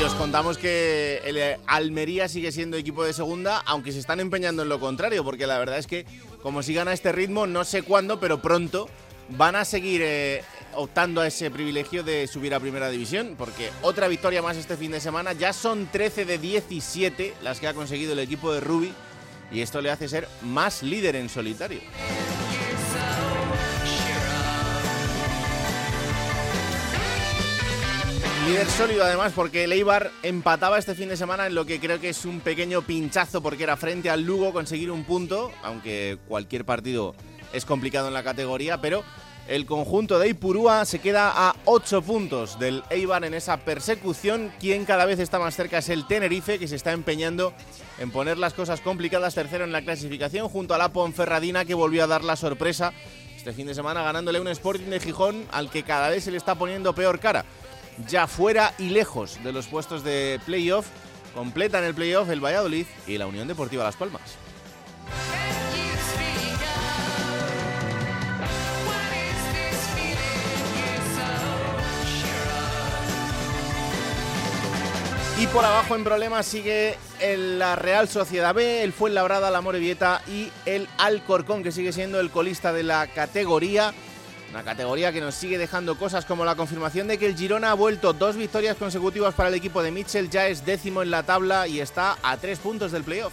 Y os contamos que el Almería sigue siendo equipo de segunda, aunque se están empeñando en lo contrario, porque la verdad es que como sigan a este ritmo, no sé cuándo, pero pronto van a seguir eh, optando a ese privilegio de subir a primera división, porque otra victoria más este fin de semana, ya son 13 de 17 las que ha conseguido el equipo de Rubi, y esto le hace ser más líder en solitario. Líder sólido además porque el Eibar empataba este fin de semana en lo que creo que es un pequeño pinchazo porque era frente al Lugo conseguir un punto, aunque cualquier partido es complicado en la categoría, pero el conjunto de Ipurúa se queda a 8 puntos del Eibar en esa persecución. Quien cada vez está más cerca es el Tenerife, que se está empeñando en poner las cosas complicadas tercero en la clasificación, junto a la Ponferradina, que volvió a dar la sorpresa este fin de semana ganándole un Sporting de Gijón al que cada vez se le está poniendo peor cara ya fuera y lejos de los puestos de playoff. Completan el playoff el Valladolid y la Unión Deportiva Las Palmas. Y por abajo en problemas sigue la Real Sociedad B, el Fuenlabrada, la Morevieta y el Alcorcón, que sigue siendo el colista de la categoría. Una categoría que nos sigue dejando cosas como la confirmación de que el Girona ha vuelto dos victorias consecutivas para el equipo de Mitchell, ya es décimo en la tabla y está a tres puntos del playoff.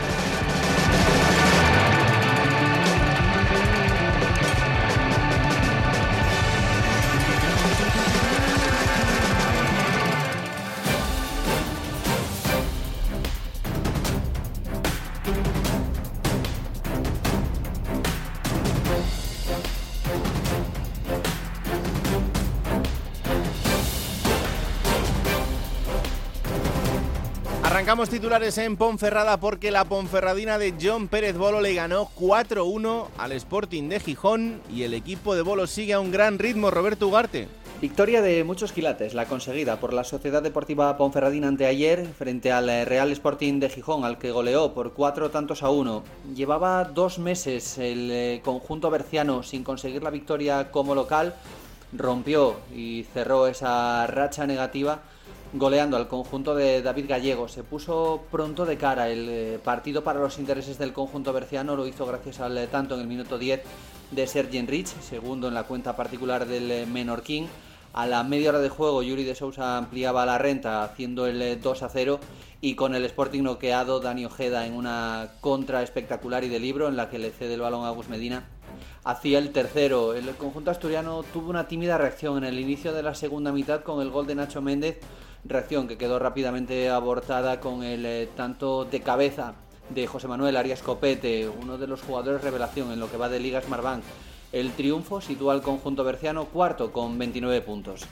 Titulares en Ponferrada porque la Ponferradina de John Pérez Bolo le ganó 4-1 al Sporting de Gijón y el equipo de Bolo sigue a un gran ritmo. Roberto Ugarte. Victoria de muchos quilates, la conseguida por la Sociedad Deportiva Ponferradina anteayer frente al Real Sporting de Gijón, al que goleó por cuatro tantos a uno. Llevaba dos meses el eh, conjunto berciano sin conseguir la victoria como local, rompió y cerró esa racha negativa goleando al conjunto de David Gallego. Se puso pronto de cara el eh, partido para los intereses del conjunto berciano, lo hizo gracias al eh, tanto en el minuto 10 de Sergio Rich, segundo en la cuenta particular del eh, Menorquín. A la media hora de juego, Yuri de Sousa ampliaba la renta haciendo el 2 a 0 y con el Sporting noqueado, Dani Ojeda en una contra espectacular y de libro en la que le cede el balón a Gus Medina hacía el tercero. El conjunto asturiano tuvo una tímida reacción en el inicio de la segunda mitad con el gol de Nacho Méndez reacción que quedó rápidamente abortada con el eh, tanto de cabeza de José Manuel Arias Copete, uno de los jugadores revelación en lo que va de Liga Smartbank. El triunfo sitúa al conjunto berciano cuarto con 29 puntos.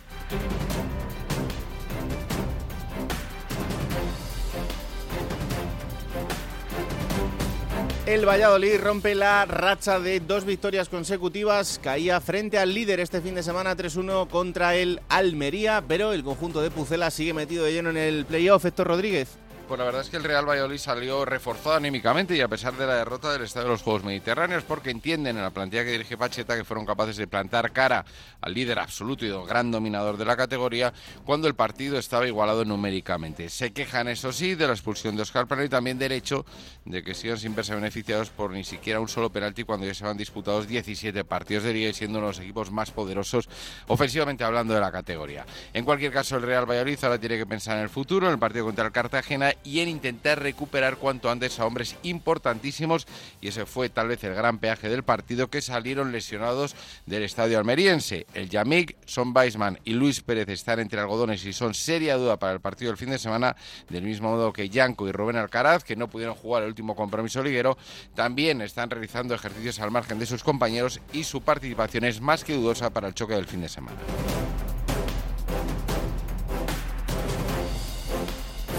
El Valladolid rompe la racha de dos victorias consecutivas. Caía frente al líder este fin de semana 3-1 contra el Almería, pero el conjunto de Pucela sigue metido de lleno en el playoff. Héctor Rodríguez. Pues la verdad es que el Real Valladolid salió reforzado anímicamente y a pesar de la derrota del Estadio de los Juegos Mediterráneos, porque entienden en la plantilla que dirige Pacheta que fueron capaces de plantar cara al líder absoluto y gran dominador de la categoría cuando el partido estaba igualado numéricamente. Se quejan, eso sí, de la expulsión de Oscar Plano y también del hecho de que sigan sin verse beneficiados por ni siquiera un solo penalti cuando ya se van disputados 17 partidos de liga y siendo uno de los equipos más poderosos ofensivamente hablando de la categoría. En cualquier caso, el Real Valladolid ahora tiene que pensar en el futuro, en el partido contra el Cartagena y en intentar recuperar cuanto antes a hombres importantísimos y ese fue tal vez el gran peaje del partido que salieron lesionados del estadio almeriense. El Yamik, Son Weisman y Luis Pérez están entre algodones y son seria duda para el partido del fin de semana, del mismo modo que Yanko y Rubén Alcaraz, que no pudieron jugar el último compromiso liguero, también están realizando ejercicios al margen de sus compañeros y su participación es más que dudosa para el choque del fin de semana.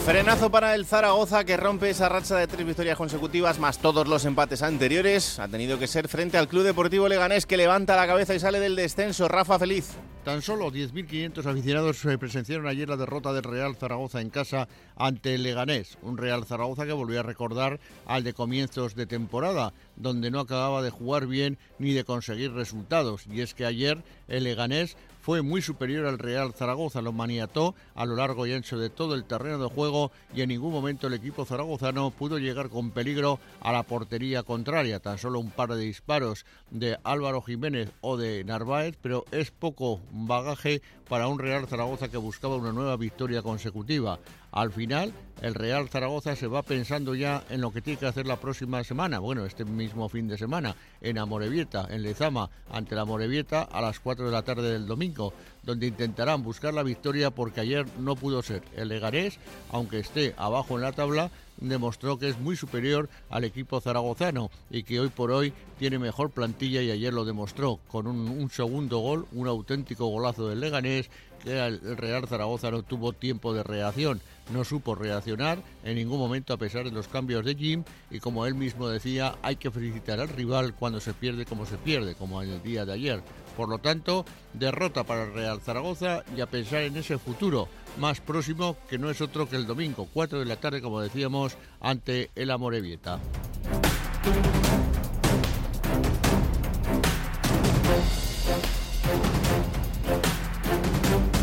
Frenazo para el Zaragoza que rompe esa racha de tres victorias consecutivas más todos los empates anteriores. Ha tenido que ser frente al Club Deportivo Leganés que levanta la cabeza y sale del descenso. Rafa Feliz. Tan solo 10.500 aficionados eh, presenciaron ayer la derrota del Real Zaragoza en casa ante el Leganés. Un Real Zaragoza que volvió a recordar al de comienzos de temporada, donde no acababa de jugar bien ni de conseguir resultados. Y es que ayer el Leganés fue muy superior al Real Zaragoza, lo maniató a lo largo y ancho de todo el terreno de juego y en ningún momento el equipo zaragozano pudo llegar con peligro a la portería contraria, tan solo un par de disparos de Álvaro Jiménez o de Narváez, pero es poco bagaje para un Real Zaragoza que buscaba una nueva victoria consecutiva. Al final, el Real Zaragoza se va pensando ya en lo que tiene que hacer la próxima semana, bueno, este mismo fin de semana, en Amorebieta, en Lezama, ante la Amorebieta a las 4 de la tarde del domingo, donde intentarán buscar la victoria porque ayer no pudo ser. El Leganés, aunque esté abajo en la tabla, demostró que es muy superior al equipo zaragozano y que hoy por hoy tiene mejor plantilla y ayer lo demostró con un, un segundo gol, un auténtico golazo del Leganés que el Real Zaragoza no tuvo tiempo de reacción, no supo reaccionar en ningún momento a pesar de los cambios de Jim y como él mismo decía, hay que felicitar al rival cuando se pierde como se pierde, como en el día de ayer. Por lo tanto, derrota para el Real Zaragoza y a pensar en ese futuro más próximo que no es otro que el domingo, 4 de la tarde, como decíamos, ante el Amorebieta.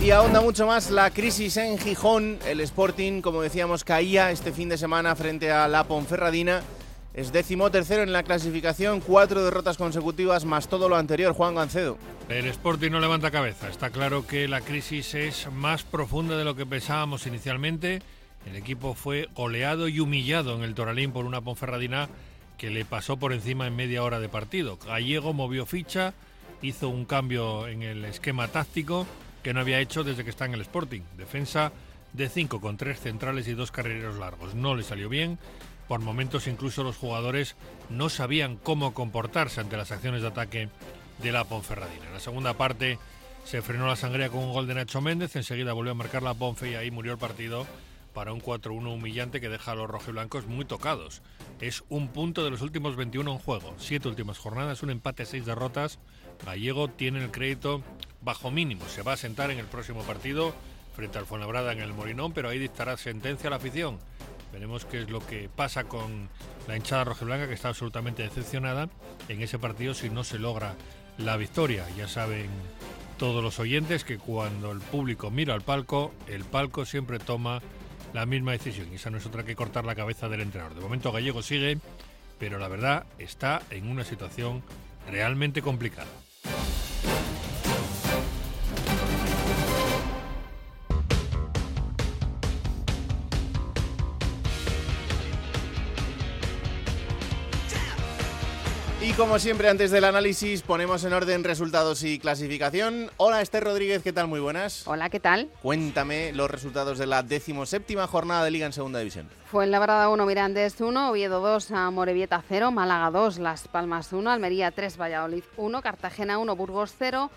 Y ahonda mucho más la crisis en Gijón. El Sporting, como decíamos, caía este fin de semana frente a la Ponferradina. Es décimo tercero en la clasificación, cuatro derrotas consecutivas más todo lo anterior, Juan Gancedo. El Sporting no levanta cabeza. Está claro que la crisis es más profunda de lo que pensábamos inicialmente. El equipo fue goleado y humillado en el Toralín por una Ponferradina que le pasó por encima en media hora de partido. Gallego movió ficha, hizo un cambio en el esquema táctico que no había hecho desde que está en el Sporting. Defensa de 5 con 3 centrales y dos carrereros largos. No le salió bien. Por momentos incluso los jugadores no sabían cómo comportarse ante las acciones de ataque de la Ponferradina. En la segunda parte se frenó la sangría con un gol de Nacho Méndez, enseguida volvió a marcar la Ponfe y ahí murió el partido para un 4-1 humillante que deja a los rojiblancos muy tocados. Es un punto de los últimos 21 en juego, siete últimas jornadas, un empate, seis derrotas. Gallego tiene el crédito bajo mínimo. Se va a sentar en el próximo partido frente al Fuenlabrada en el Morinón, pero ahí dictará sentencia a la afición. Veremos qué es lo que pasa con la hinchada rojiblanca, que está absolutamente decepcionada en ese partido si no se logra la victoria. Ya saben todos los oyentes que cuando el público mira al palco, el palco siempre toma la misma decisión. Y esa no es otra que cortar la cabeza del entrenador. De momento Gallego sigue, pero la verdad está en una situación realmente complicada. Como siempre, antes del análisis, ponemos en orden resultados y clasificación. Hola, Esther Rodríguez, ¿qué tal? Muy buenas. Hola, ¿qué tal? Cuéntame los resultados de la decimoséptima jornada de Liga en Segunda División. Fue en Labrada 1, Mirandés 1, Oviedo 2, Morevieta 0, Málaga 2, Las Palmas 1, Almería 3, Valladolid 1, Cartagena 1, Burgos 0,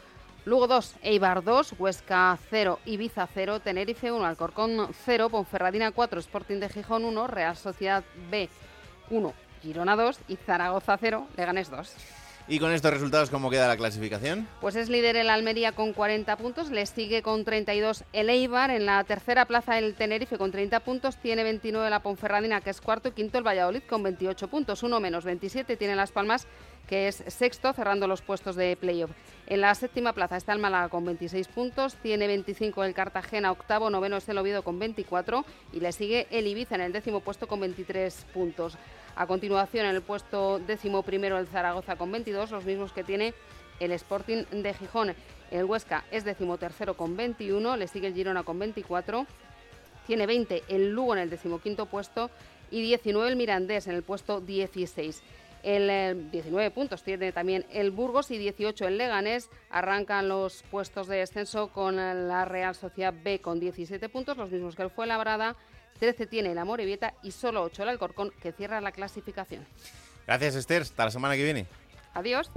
Lugo 2, Eibar 2, Huesca 0, Ibiza 0, Tenerife 1, Alcorcón 0, Ponferradina 4, Sporting de Gijón 1, Real Sociedad B 1, Girona 2 y Zaragoza 0, Leganés 2. Y con estos resultados, ¿cómo queda la clasificación? Pues es líder el Almería con 40 puntos, le sigue con 32 el Eibar, en la tercera plaza el Tenerife con 30 puntos, tiene 29 la Ponferradina que es cuarto y quinto el Valladolid con 28 puntos, uno menos 27 tiene Las Palmas que es sexto cerrando los puestos de playoff. En la séptima plaza está el Málaga con 26 puntos, tiene 25 el Cartagena, octavo, noveno es el Oviedo con 24 y le sigue el Ibiza en el décimo puesto con 23 puntos. A continuación, en el puesto décimo primero el Zaragoza con 22, los mismos que tiene el Sporting de Gijón. El Huesca es decimotercero con 21, le sigue el Girona con 24, tiene 20 el Lugo en el decimoquinto puesto y 19 el Mirandés en el puesto 16. El 19 eh, puntos tiene también el Burgos y 18 el Leganés. Arrancan los puestos de descenso con la Real Sociedad B con 17 puntos, los mismos que el Fuenlabrada. 13 tiene la Morevieta y solo 8 el Alcorcón, que cierra la clasificación. Gracias, Esther. Hasta la semana que viene. Adiós.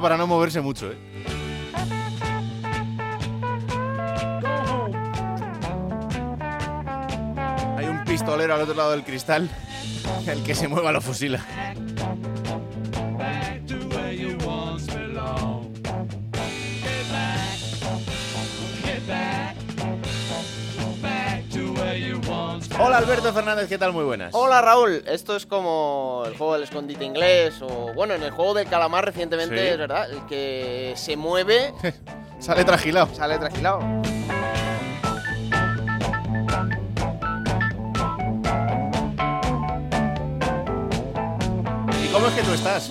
Para no moverse mucho, ¿eh? Hay un pistolero al otro lado del cristal. El que se mueva lo fusila. Hola Alberto Fernández, ¿qué tal? Muy buenas. Hola Raúl, esto es como el juego del escondite inglés o bueno, en el juego del calamar recientemente, es verdad, el que se mueve sale tragilado. Sale tragilado. ¿Y cómo es que tú estás?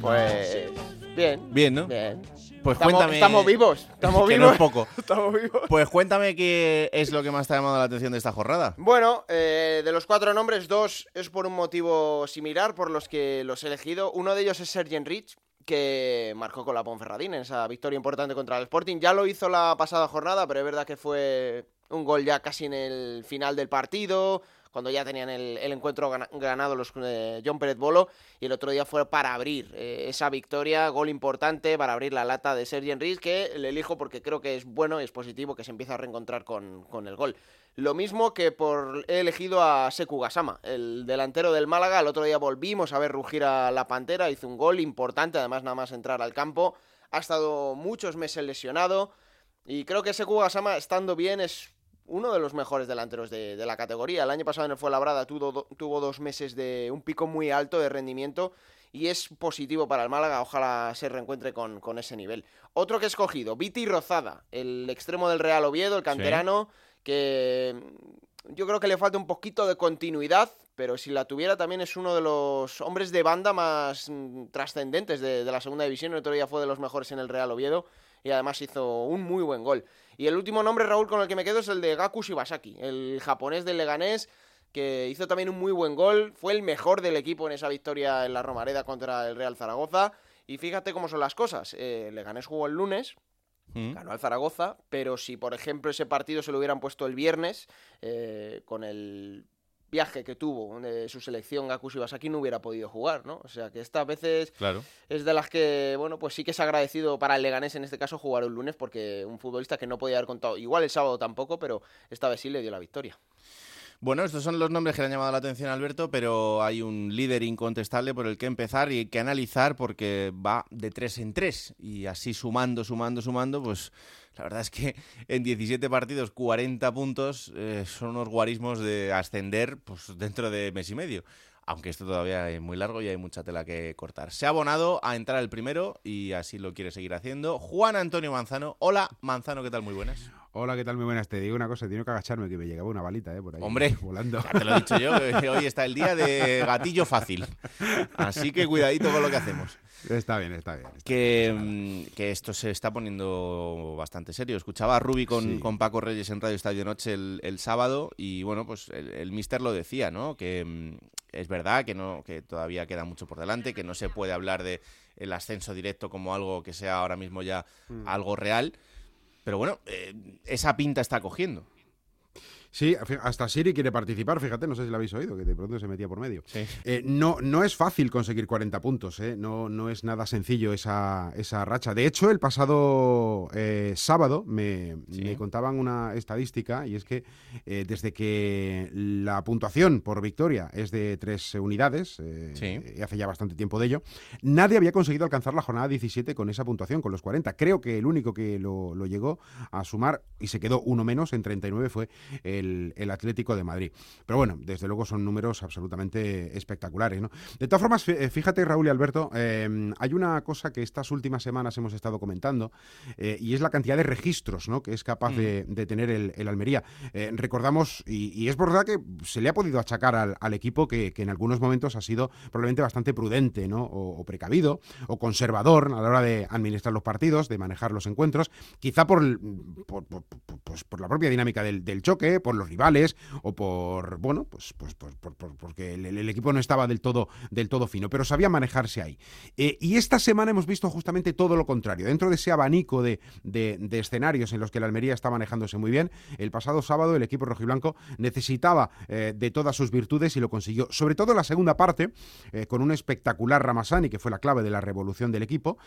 Pues bien. Bien, ¿no? Bien. Pues estamos, cuéntame. Estamos vivos. Estamos que vivos. No es poco. estamos vivos. Pues cuéntame qué es lo que más te ha llamado la atención de esta jornada. Bueno, eh, de los cuatro nombres, dos es por un motivo similar por los que los he elegido. Uno de ellos es Sergen Rich, que marcó con la Ponferradina en esa victoria importante contra el Sporting. Ya lo hizo la pasada jornada, pero es verdad que fue un gol ya casi en el final del partido cuando ya tenían el, encuentro ganado los eh, John Pérez Bolo, y el otro día fue para abrir eh, esa victoria, gol importante para abrir la lata de Sergi Enrique, que le elijo porque creo que es bueno y es positivo que se empieza a reencontrar con, el gol. Lo mismo que por he elegido a Seku Gasama, el delantero del Málaga, el otro día volvimos a ver rugir a la Pantera, hizo un gol importante, además nada más entrar al campo, ha estado muchos meses lesionado, y creo que Seku Gasama, estando bien, es uno de los mejores delanteros de, la categoría. El año pasado en el Fuenlabrada tuvo, tuvo dos meses de un pico muy alto de rendimiento y es positivo para el Málaga. Ojalá se reencuentre con, ese nivel. Otro que he escogido, Viti Rozada, el extremo del Real Oviedo, el canterano, que yo creo que le falta un poquito de continuidad, pero si la tuviera también es uno de los hombres de banda más mm, trascendentes de, de la segunda división. El otro día fue de los mejores en el Real Oviedo y además hizo un muy buen gol. Y el último nombre, Raúl, con el que me quedo es el de Gaku Shibasaki, el japonés del Leganés, que hizo también un muy buen gol, fue el mejor del equipo en esa victoria en la Romareda contra el Real Zaragoza. Y fíjate cómo son las cosas. Eh, Leganés jugó el lunes, mm. ganó al Zaragoza, pero si por ejemplo ese partido se lo hubieran puesto el viernes, eh, con el viaje que tuvo de su selección Gaku Shibasaki no hubiera podido jugar, ¿no? O sea que estas veces claro. es de las que, bueno, pues sí que es agradecido para el Leganés en este caso jugar un lunes porque un futbolista que no podía haber contado, igual el sábado tampoco, pero esta vez sí le dio la victoria. Bueno, estos son los nombres que le han llamado la atención a Alberto, pero hay un líder incontestable por el que empezar y hay que analizar porque va de tres en tres y así sumando, sumando, sumando, pues la verdad es que en 17 partidos, 40 puntos eh, son unos guarismos de ascender pues, dentro de mes y medio. Aunque esto todavía es muy largo y hay mucha tela que cortar. Se ha abonado a entrar el primero y así lo quiere seguir haciendo. Juan Antonio Manzano. Hola, Manzano, ¿qué tal? Muy buenas. Hola, ¿qué tal? Muy buenas. Te digo una cosa, tengo que agacharme que me llegaba una balita, ¿eh? Por ahí. Hombre, volando. Ya te lo he dicho yo, que hoy está el día de gatillo fácil. Así que cuidadito con lo que hacemos. Está bien, está bien. está Que, bien. mm, que esto se está poniendo bastante serio. Escuchaba a Rubi con, Sí. con Paco Reyes en Radio Estadio Noche el, el sábado y bueno, pues el, el mister lo decía, ¿no? Que mm, es verdad que no que todavía queda mucho por delante, que no se puede hablar de el ascenso directo como algo que sea ahora mismo ya Mm. algo real. Pero bueno, eh, esa pinta está cogiendo. Sí, hasta Siri quiere participar, fíjate, no sé si lo habéis oído, que de pronto se metía por medio. Sí. Eh, no, no es fácil conseguir 40 puntos, ¿eh? no, no es nada sencillo esa, esa racha. De hecho, el pasado eh, sábado me, Sí. me contaban una estadística y es que eh, desde que la puntuación por victoria es de tres unidades, Sí. hace ya bastante tiempo de ello, nadie había conseguido alcanzar la jornada 17 con esa puntuación, con los 40. Creo que el único que lo, lo llegó a sumar y se quedó uno menos en 39 fue el, el Atlético de Madrid. Pero bueno, desde luego son números absolutamente espectaculares. ¿no? De todas formas, fí- fíjate Raúl y Alberto, eh, hay una cosa que estas últimas semanas hemos estado comentando eh, y es la cantidad de registros ¿no? que es capaz de, de tener el, el Almería. Eh, recordamos, y, y es verdad que se le ha podido achacar al, al equipo que, que en algunos momentos ha sido probablemente bastante prudente ¿no? o, o precavido o conservador a la hora de administrar los partidos, de manejar los encuentros, quizá por, por, por- por- pues por la propia dinámica del, del choque, por los rivales o por, bueno, pues, pues, pues por- por- porque el, equipo no estaba del todo, del todo fino, pero sabía manejarse ahí. Eh, y esta semana hemos visto justamente todo lo contrario. Dentro de ese abanico de, de- escenarios en los que la Almería está manejándose muy bien, el pasado sábado el equipo rojiblanco necesitaba eh, de todas sus virtudes y lo consiguió. Sobre todo en la segunda parte, eh, con un espectacular Ramasani, que fue la clave de la revolución del equipo,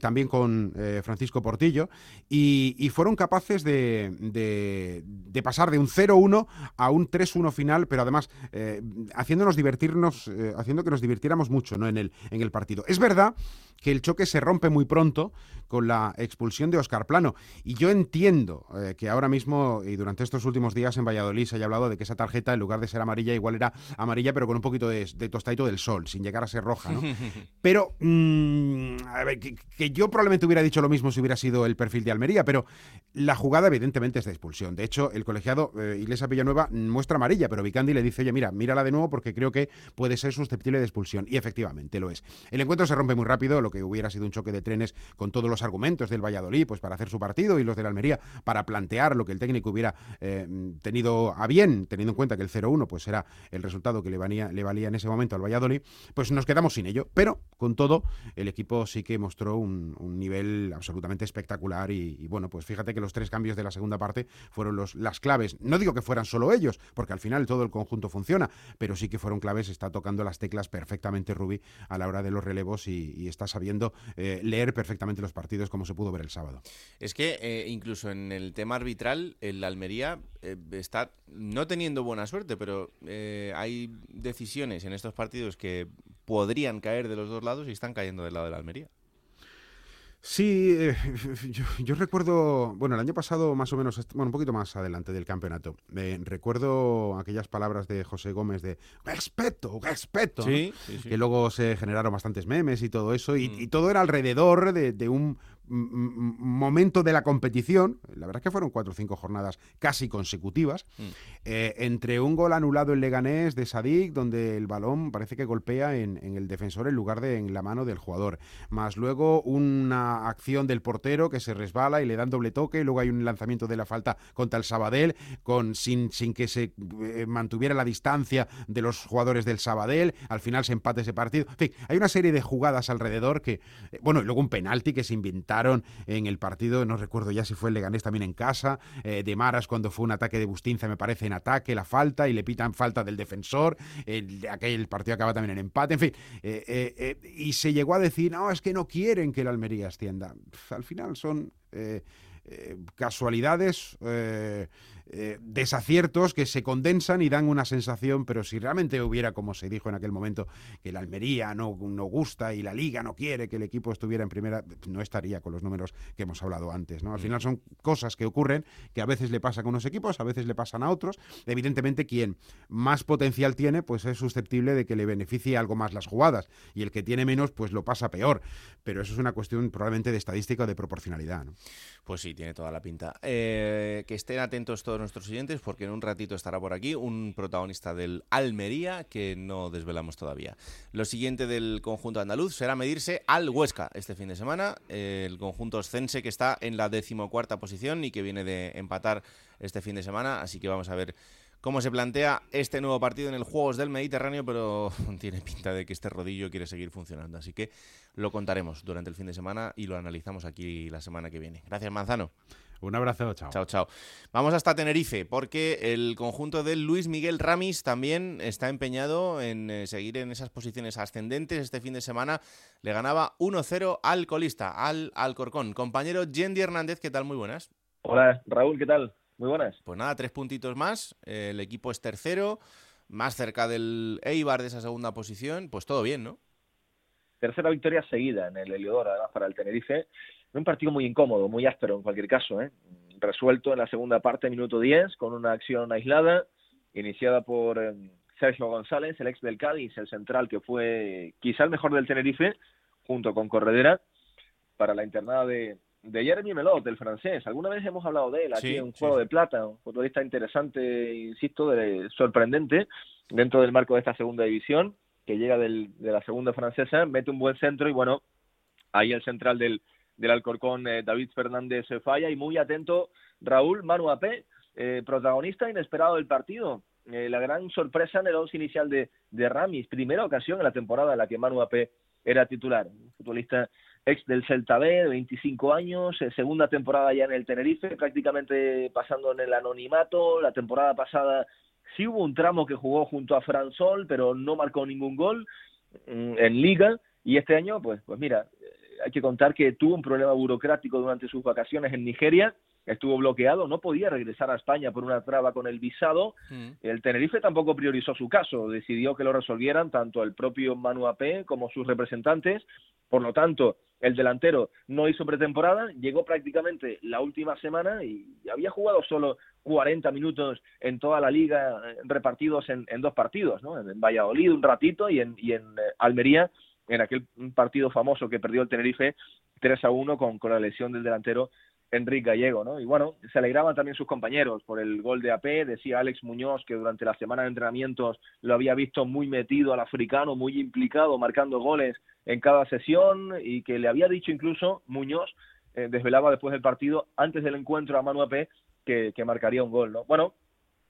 también con Francisco Portillo, y, fueron capaces de, de- de pasar de un 0-1 a un 3-1 final, pero además eh, haciéndonos divertirnos, eh, haciendo que nos divirtiéramos mucho ¿no? en, el, en el partido. Es verdad que el choque se rompe muy pronto con la expulsión de Oscar Plano. Y yo entiendo eh, que ahora mismo y durante estos últimos días en Valladolid se haya hablado de que esa tarjeta, en lugar de ser amarilla, igual era amarilla, pero con un poquito de, de tostadito del sol, sin llegar a ser roja. ¿no? Pero mm, a ver, que, que yo probablemente hubiera dicho lo mismo si hubiera sido el perfil de Almería, pero la jugada evidentemente es de expulsión. De hecho, el colegiado eh, Iglesias Villanueva muestra amarilla, pero Vicandi le dice, oye, mira, mírala de nuevo porque creo que puede ser susceptible de expulsión. Y efectivamente lo es. El encuentro se rompe muy rápido, lo que hubiera sido un choque de trenes con todos los argumentos del Valladolid, pues para hacer su partido, y los de la Almería para plantear lo que el técnico hubiera eh, tenido a bien, teniendo en cuenta que el 0-1 pues era el resultado que le valía, le valía en ese momento al Valladolid, pues nos quedamos sin ello. Pero, con todo, el equipo sí que mostró un, nivel absolutamente espectacular y, y, bueno, pues fíjate que los tres cambios de la segunda parte fueron los, las claves. No digo que fueran solo ellos, porque al final todo el conjunto funciona, pero sí que fueron claves, está tocando las teclas perfectamente Rubí a la hora de los relevos y, y está sabiendo eh, leer perfectamente los partidos como se pudo ver el sábado. Es que eh, incluso en el tema arbitral, el Almería eh, está no teniendo buena suerte, pero hay decisiones en estos partidos que podrían caer de los dos lados y están cayendo del lado de la Almería. Sí, eh, yo, yo recuerdo, bueno, el año pasado más o menos, bueno, un poquito más adelante del campeonato, eh, recuerdo aquellas palabras de José Gómez de respeto, respeto, ¿no? Sí, que luego se generaron bastantes memes y todo eso, y, Mm. y todo era alrededor de, de un momento de la competición, la verdad es que fueron cuatro o cinco jornadas casi consecutivas, Mm. eh, entre un gol anulado en Leganés de Sadik, donde el balón parece que golpea en, en el defensor en lugar de en la mano del jugador, más luego una acción del portero que se resbala y le dan doble toque, luego hay un lanzamiento de la falta contra el Sabadell, con, sin, sin que se eh, mantuviera la distancia de los jugadores del Sabadell, al final se empate ese partido, en fin, hay una serie de jugadas alrededor que, eh, bueno, y luego un penalti que se en el partido, no recuerdo ya si fue el Leganés también en casa, eh, de Maras cuando fue un ataque de Bustinza, me parece, en ataque, la falta, y le pitan falta del defensor, el, aquel partido acaba también en empate, en fin, eh, eh, y se llegó a decir, no, es que no quieren que el Almería ascienda. Al final son... casualidades, eh, desaciertos que se condensan y dan una sensación, pero si realmente hubiera, como se dijo en aquel momento, que la Almería no, no gusta y la Liga no quiere que el equipo estuviera en primera, no estaría con los números que hemos hablado antes. ¿no? Al final son cosas que ocurren que a veces le pasan a unos equipos, a veces le pasan a otros. Evidentemente, quien más potencial tiene, pues es susceptible de que le beneficie algo más las jugadas y el que tiene menos, pues lo pasa peor. Pero eso es una cuestión probablemente de estadística o de proporcionalidad. ¿no? Pues sí, tiene toda la pinta. Eh, que estén atentos todos nuestros oyentes porque en un ratito estará por aquí un protagonista del Almería que no desvelamos todavía. Lo siguiente del conjunto andaluz será medirse al Huesca este fin de semana. el conjunto oscense que está en la decimocuarta posición y que viene de empatar este fin de semana. Así que vamos a ver cómo se plantea este nuevo partido en el Juegos del Mediterráneo, pero tiene pinta de que este rodillo quiere seguir funcionando. Así que lo contaremos durante el fin de semana y lo analizamos aquí la semana que viene. Gracias, Manzano. Un abrazo, chao. Chao, chao. Vamos hasta Tenerife, porque el conjunto de Luis Miguel Ramis también está empeñado en eh, seguir en esas posiciones ascendentes. Este fin de semana le ganaba 1-0 al colista, al Alcorcón. Compañero Yendi Hernández, ¿qué tal? Muy buenas. Hola, Raúl, ¿qué tal? Muy buenas. Pues nada, tres puntitos más. El equipo es tercero, más cerca del Eibar de esa segunda posición. Pues todo bien, ¿no? Tercera victoria seguida en el Heliodoro, además, para el Tenerife un partido muy incómodo, muy áspero en cualquier caso, ¿eh? resuelto en la segunda parte, minuto 10, con una acción aislada, iniciada por eh, Sergio González, el ex del Cádiz, el central que fue quizá el mejor del Tenerife, junto con Corredera, para la internada de, de Jeremy Melot, del francés. Alguna vez hemos hablado de él aquí en un juego de plata, un futbolista interesante, insisto, de, sorprendente, dentro del marco de esta segunda división, que llega del, de la segunda francesa, mete un buen centro y bueno, ahí el central del, del Alcorcón, eh, David Fernández falla. Y muy atento Raúl Manu Apé, eh, protagonista inesperado del partido. Eh, la gran sorpresa en el once inicial de, de Ramis, primera ocasión en la temporada en la que Manu Apé era titular, futbolista ex del Celta B, de 25 años, segunda temporada ya en el Tenerife, prácticamente pasando en el anonimato, la temporada pasada sí hubo un tramo que jugó junto a Fran Sol, pero no marcó ningún gol mm, en liga, y este año, pues, pues mira, hay que contar que tuvo un problema burocrático durante sus vacaciones en Nigeria, estuvo bloqueado, no podía regresar a España por una traba con el visado. Mm. El Tenerife tampoco priorizó su caso, decidió que lo resolvieran tanto el propio Manu Apé como sus representantes. Por lo tanto, el delantero no hizo pretemporada, llegó prácticamente la última semana y había jugado solo 40 minutos en toda la liga eh, repartidos en, dos partidos, ¿no? en Valladolid un ratito y en, y en eh, Almería en aquel partido famoso que perdió el Tenerife 3 a 1 con, con la lesión del delantero Enrique Gallego, ¿no? Y bueno, se alegraban también sus compañeros por el gol de AP, decía Alex Muñoz que durante la semana de entrenamientos lo había visto muy metido al africano, muy implicado, marcando goles en cada sesión y que le había dicho incluso Muñoz, eh, desvelaba después del partido, antes del encuentro a Manu AP, que, que marcaría un gol, ¿no? Bueno,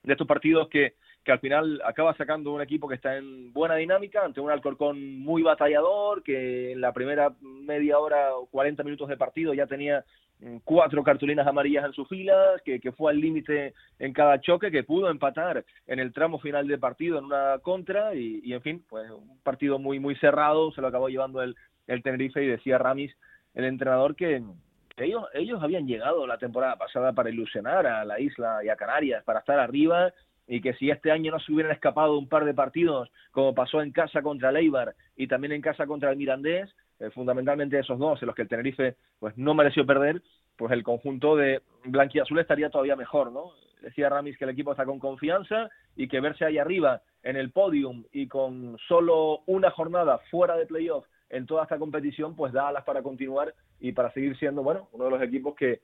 de estos partidos que que al final acaba sacando un equipo que está en buena dinámica ante un Alcorcón muy batallador, que en la primera media hora o 40 minutos de partido ya tenía mm, cuatro cartulinas amarillas en sus filas, que, fue al límite en cada choque, que pudo empatar en el tramo final del partido en una contra y, en fin, pues un partido muy muy cerrado, se lo acabó llevando el, el Tenerife y decía Ramis, el entrenador, que, ellos, ellos habían llegado la temporada pasada para ilusionar a la isla y a Canarias, para estar arriba y que si este año no se hubieran escapado un par de partidos, como pasó en casa contra el Eibar y también en casa contra el Mirandés, eh, fundamentalmente esos dos en los que el Tenerife pues no mereció perder, pues el conjunto de Blanquiazul estaría todavía mejor, ¿no? Decía Ramis que el equipo está con confianza y que verse ahí arriba en el podium y con solo una jornada fuera de playoff en toda esta competición, pues da alas para continuar y para seguir siendo, bueno, uno de los equipos que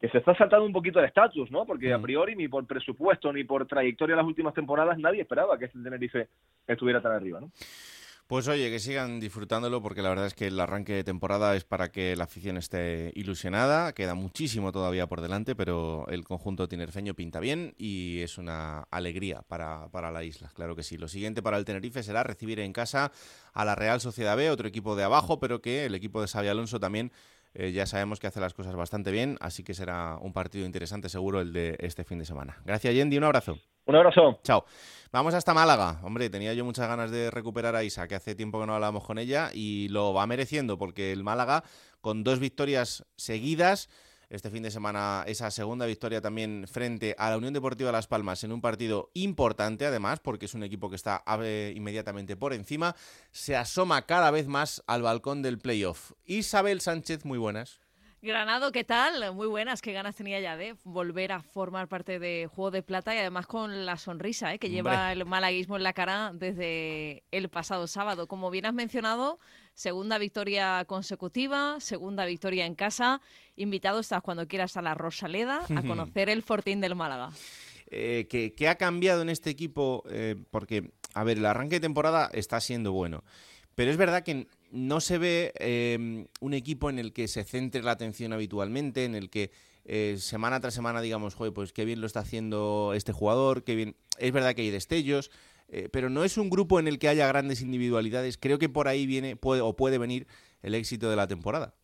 que se está saltando un poquito el estatus, ¿no? Porque a mm. priori ni por presupuesto ni por trayectoria en las últimas temporadas nadie esperaba que este Tenerife estuviera tan arriba, ¿no? Pues oye, que sigan disfrutándolo porque la verdad es que el arranque de temporada es para que la afición esté ilusionada. Queda muchísimo todavía por delante, pero el conjunto tinerfeño pinta bien y es una alegría para, para la isla, claro que sí. Lo siguiente para el Tenerife será recibir en casa a la Real Sociedad B, otro equipo de abajo, pero que el equipo de Xavi Alonso también eh, ya sabemos que hace las cosas bastante bien, así que será un partido interesante seguro el de este fin de semana. Gracias, Yendi, un abrazo. Un abrazo. Chao. Vamos hasta Málaga. Hombre, tenía yo muchas ganas de recuperar a Isa, que hace tiempo que no hablábamos con ella, y lo va mereciendo, porque el Málaga, con dos victorias seguidas, este fin de semana esa segunda victoria también frente a la Unión Deportiva Las Palmas en un partido importante además porque es un equipo que está inmediatamente por encima, se asoma cada vez más al balcón del playoff. Isabel Sánchez, muy buenas. Granado, ¿qué tal? Muy buenas, qué ganas tenía ya de volver a formar parte de Juego de Plata y además con la sonrisa ¿eh? que lleva el malaguismo en la cara desde el pasado sábado. Como bien has mencionado, segunda victoria consecutiva, segunda victoria en casa. Invitado estás cuando quieras a la Rosaleda a conocer el Fortín del Málaga. Eh, ¿qué, ha cambiado en este equipo? Eh, porque, a ver, el arranque de temporada está siendo bueno. Pero es verdad que no se ve em, un equipo en el que se centre la atención habitualmente, en el que eh, semana tras semana digamos, joder, pues qué bien lo está haciendo este jugador, qué bien. Es verdad que hay destellos, eh, pero no es un grupo en el que haya grandes individualidades. Creo que por ahí viene puede, o puede venir el éxito de la temporada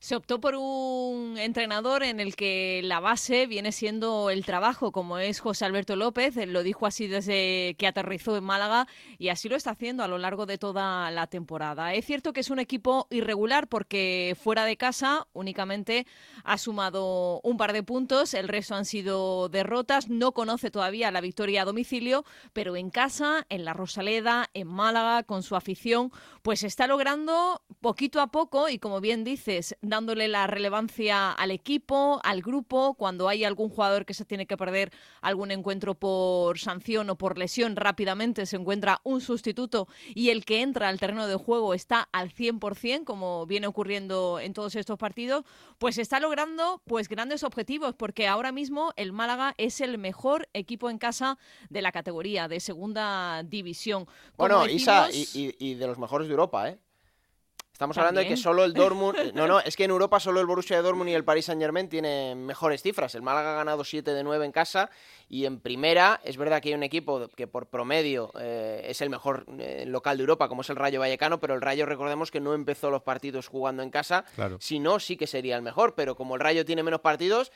se optó por un entrenador en el que la base viene siendo el trabajo, como es José Alberto López, lo dijo así desde que aterrizó en Málaga y así lo está haciendo a lo largo de toda la temporada. Es cierto que es un equipo irregular porque fuera de casa únicamente ha sumado un par de puntos, el resto han sido derrotas, no conoce todavía la victoria a domicilio, pero en casa, en la Rosaleda, en Málaga, con su afición, pues está logrando poquito a poco y como bien dices, dándole la relevancia al equipo, al grupo, cuando hay algún jugador que se tiene que perder algún encuentro por sanción o por lesión, rápidamente se encuentra un sustituto y el que entra al terreno de juego está al 100%, como viene ocurriendo en todos estos partidos, pues está logrando pues grandes objetivos, porque ahora mismo el Málaga es el mejor equipo en casa de la categoría de segunda división. bueno, Isa, y, y de los mejores de Europa, ¿eh? Estamos hablando de que solo el Dortmund. No, no, es que en Europa solo el Borussia de Dortmund y el Paris Saint Germain tienen mejores cifras. El Málaga ha ganado 7 de 9 en casa y en primera es verdad que hay un equipo que por promedio eh, es el mejor eh, local de Europa, como es el Rayo Vallecano, pero el Rayo recordemos que no empezó los partidos jugando en casa. Si no, sí que sería el mejor, pero como el Rayo tiene menos partidos,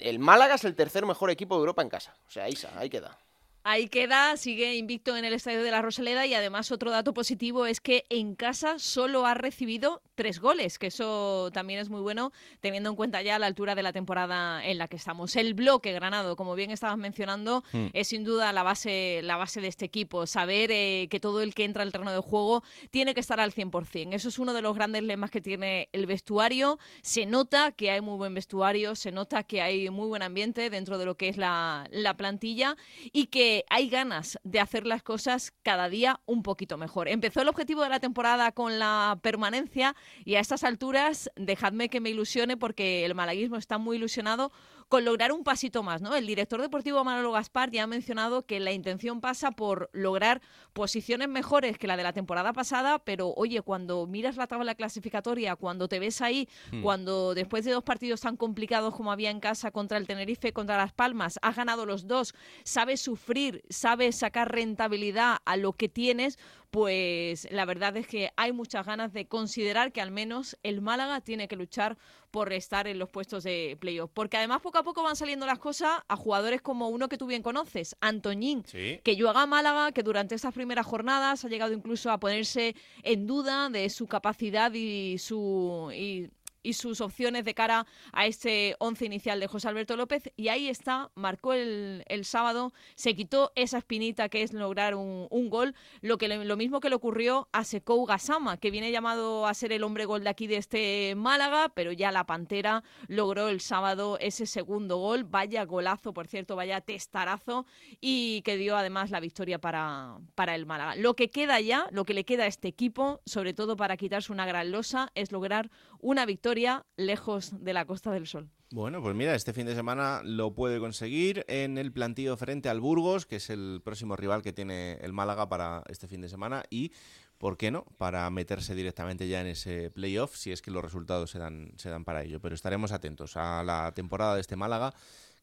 el Málaga es el tercer mejor equipo de Europa en casa. O sea, Isa, ahí queda. Ahí queda, sigue invicto en el estadio de la Rosaleda y además otro dato positivo es que en casa solo ha recibido tres goles, que eso también es muy bueno teniendo en cuenta ya la altura de la temporada en la que estamos. El bloque Granado, como bien estabas mencionando, hmm. es sin duda la base, la base de este equipo. Saber eh, que todo el que entra al terreno de juego tiene que estar al 100%. Eso es uno de los grandes lemas que tiene el vestuario. Se nota que hay muy buen vestuario, se nota que hay muy buen ambiente dentro de lo que es la, la plantilla y que hay ganas de hacer las cosas cada día un poquito mejor. Empezó el objetivo de la temporada con la permanencia y a estas alturas dejadme que me ilusione porque el malaguismo está muy ilusionado con lograr un pasito más, ¿no? El director deportivo Manolo Gaspar ya ha mencionado que la intención pasa por lograr posiciones mejores que la de la temporada pasada, pero oye, cuando miras la tabla clasificatoria, cuando te ves ahí, hmm. cuando después de dos partidos tan complicados como había en casa contra el Tenerife, contra Las Palmas, has ganado los dos, sabes sufrir, sabes sacar rentabilidad a lo que tienes, pues la verdad es que hay muchas ganas de considerar que al menos el Málaga tiene que luchar por estar en los puestos de playoff. Porque además poco a poco van saliendo las cosas a jugadores como uno que tú bien conoces, Antoñín, que juega a Málaga, que durante estas primeras jornadas ha llegado incluso a ponerse en duda de su capacidad y su y sus opciones de cara a este once inicial de José Alberto López. Y ahí está, marcó el, el sábado, se quitó esa espinita que es lograr un, un gol, lo, que lo mismo que le ocurrió a Sekou Gasama, que viene llamado a ser el hombre gol de aquí de este Málaga, pero ya la Pantera logró el sábado ese segundo gol. Vaya golazo, por cierto, vaya testarazo, y que dio además la victoria para, para el Málaga. Lo que queda ya, lo que le queda a este equipo, sobre todo para quitarse una gran losa, es lograr una victoria lejos de la Costa del Sol. Bueno, pues mira, este fin de semana lo puede conseguir en el plantillo frente al Burgos, que es el próximo rival que tiene el Málaga para este fin de semana y, ¿por qué no?, para meterse directamente ya en ese playoff si es que los resultados se dan, se dan para ello. Pero estaremos atentos a la temporada de este Málaga,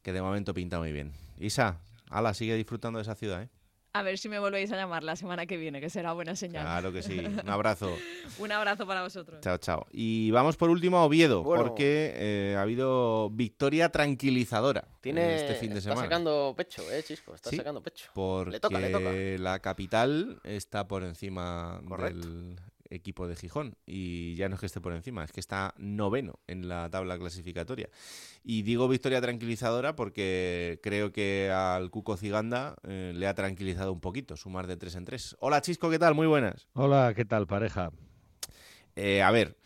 que de momento pinta muy bien. Isa, ala, sigue disfrutando de esa ciudad, ¿eh? A ver si me volvéis a llamar la semana que viene, que será buena señal. Claro que sí. Un abrazo. Un abrazo para vosotros. Chao, chao. Y vamos por último a Oviedo, porque eh, ha habido victoria tranquilizadora Tiene, este fin de semana. Está sacando pecho, eh, Chisco. Está sacando pecho. Porque la capital está por encima del equipo de Gijón. Y ya no es que esté por encima, es que está noveno en la tabla clasificatoria. Y digo victoria tranquilizadora porque creo que al Cuco Ciganda eh, le ha tranquilizado un poquito sumar de tres en tres. Hola Chisco, ¿qué tal? Muy buenas. Hola, ¿qué tal, pareja? Eh, a ver,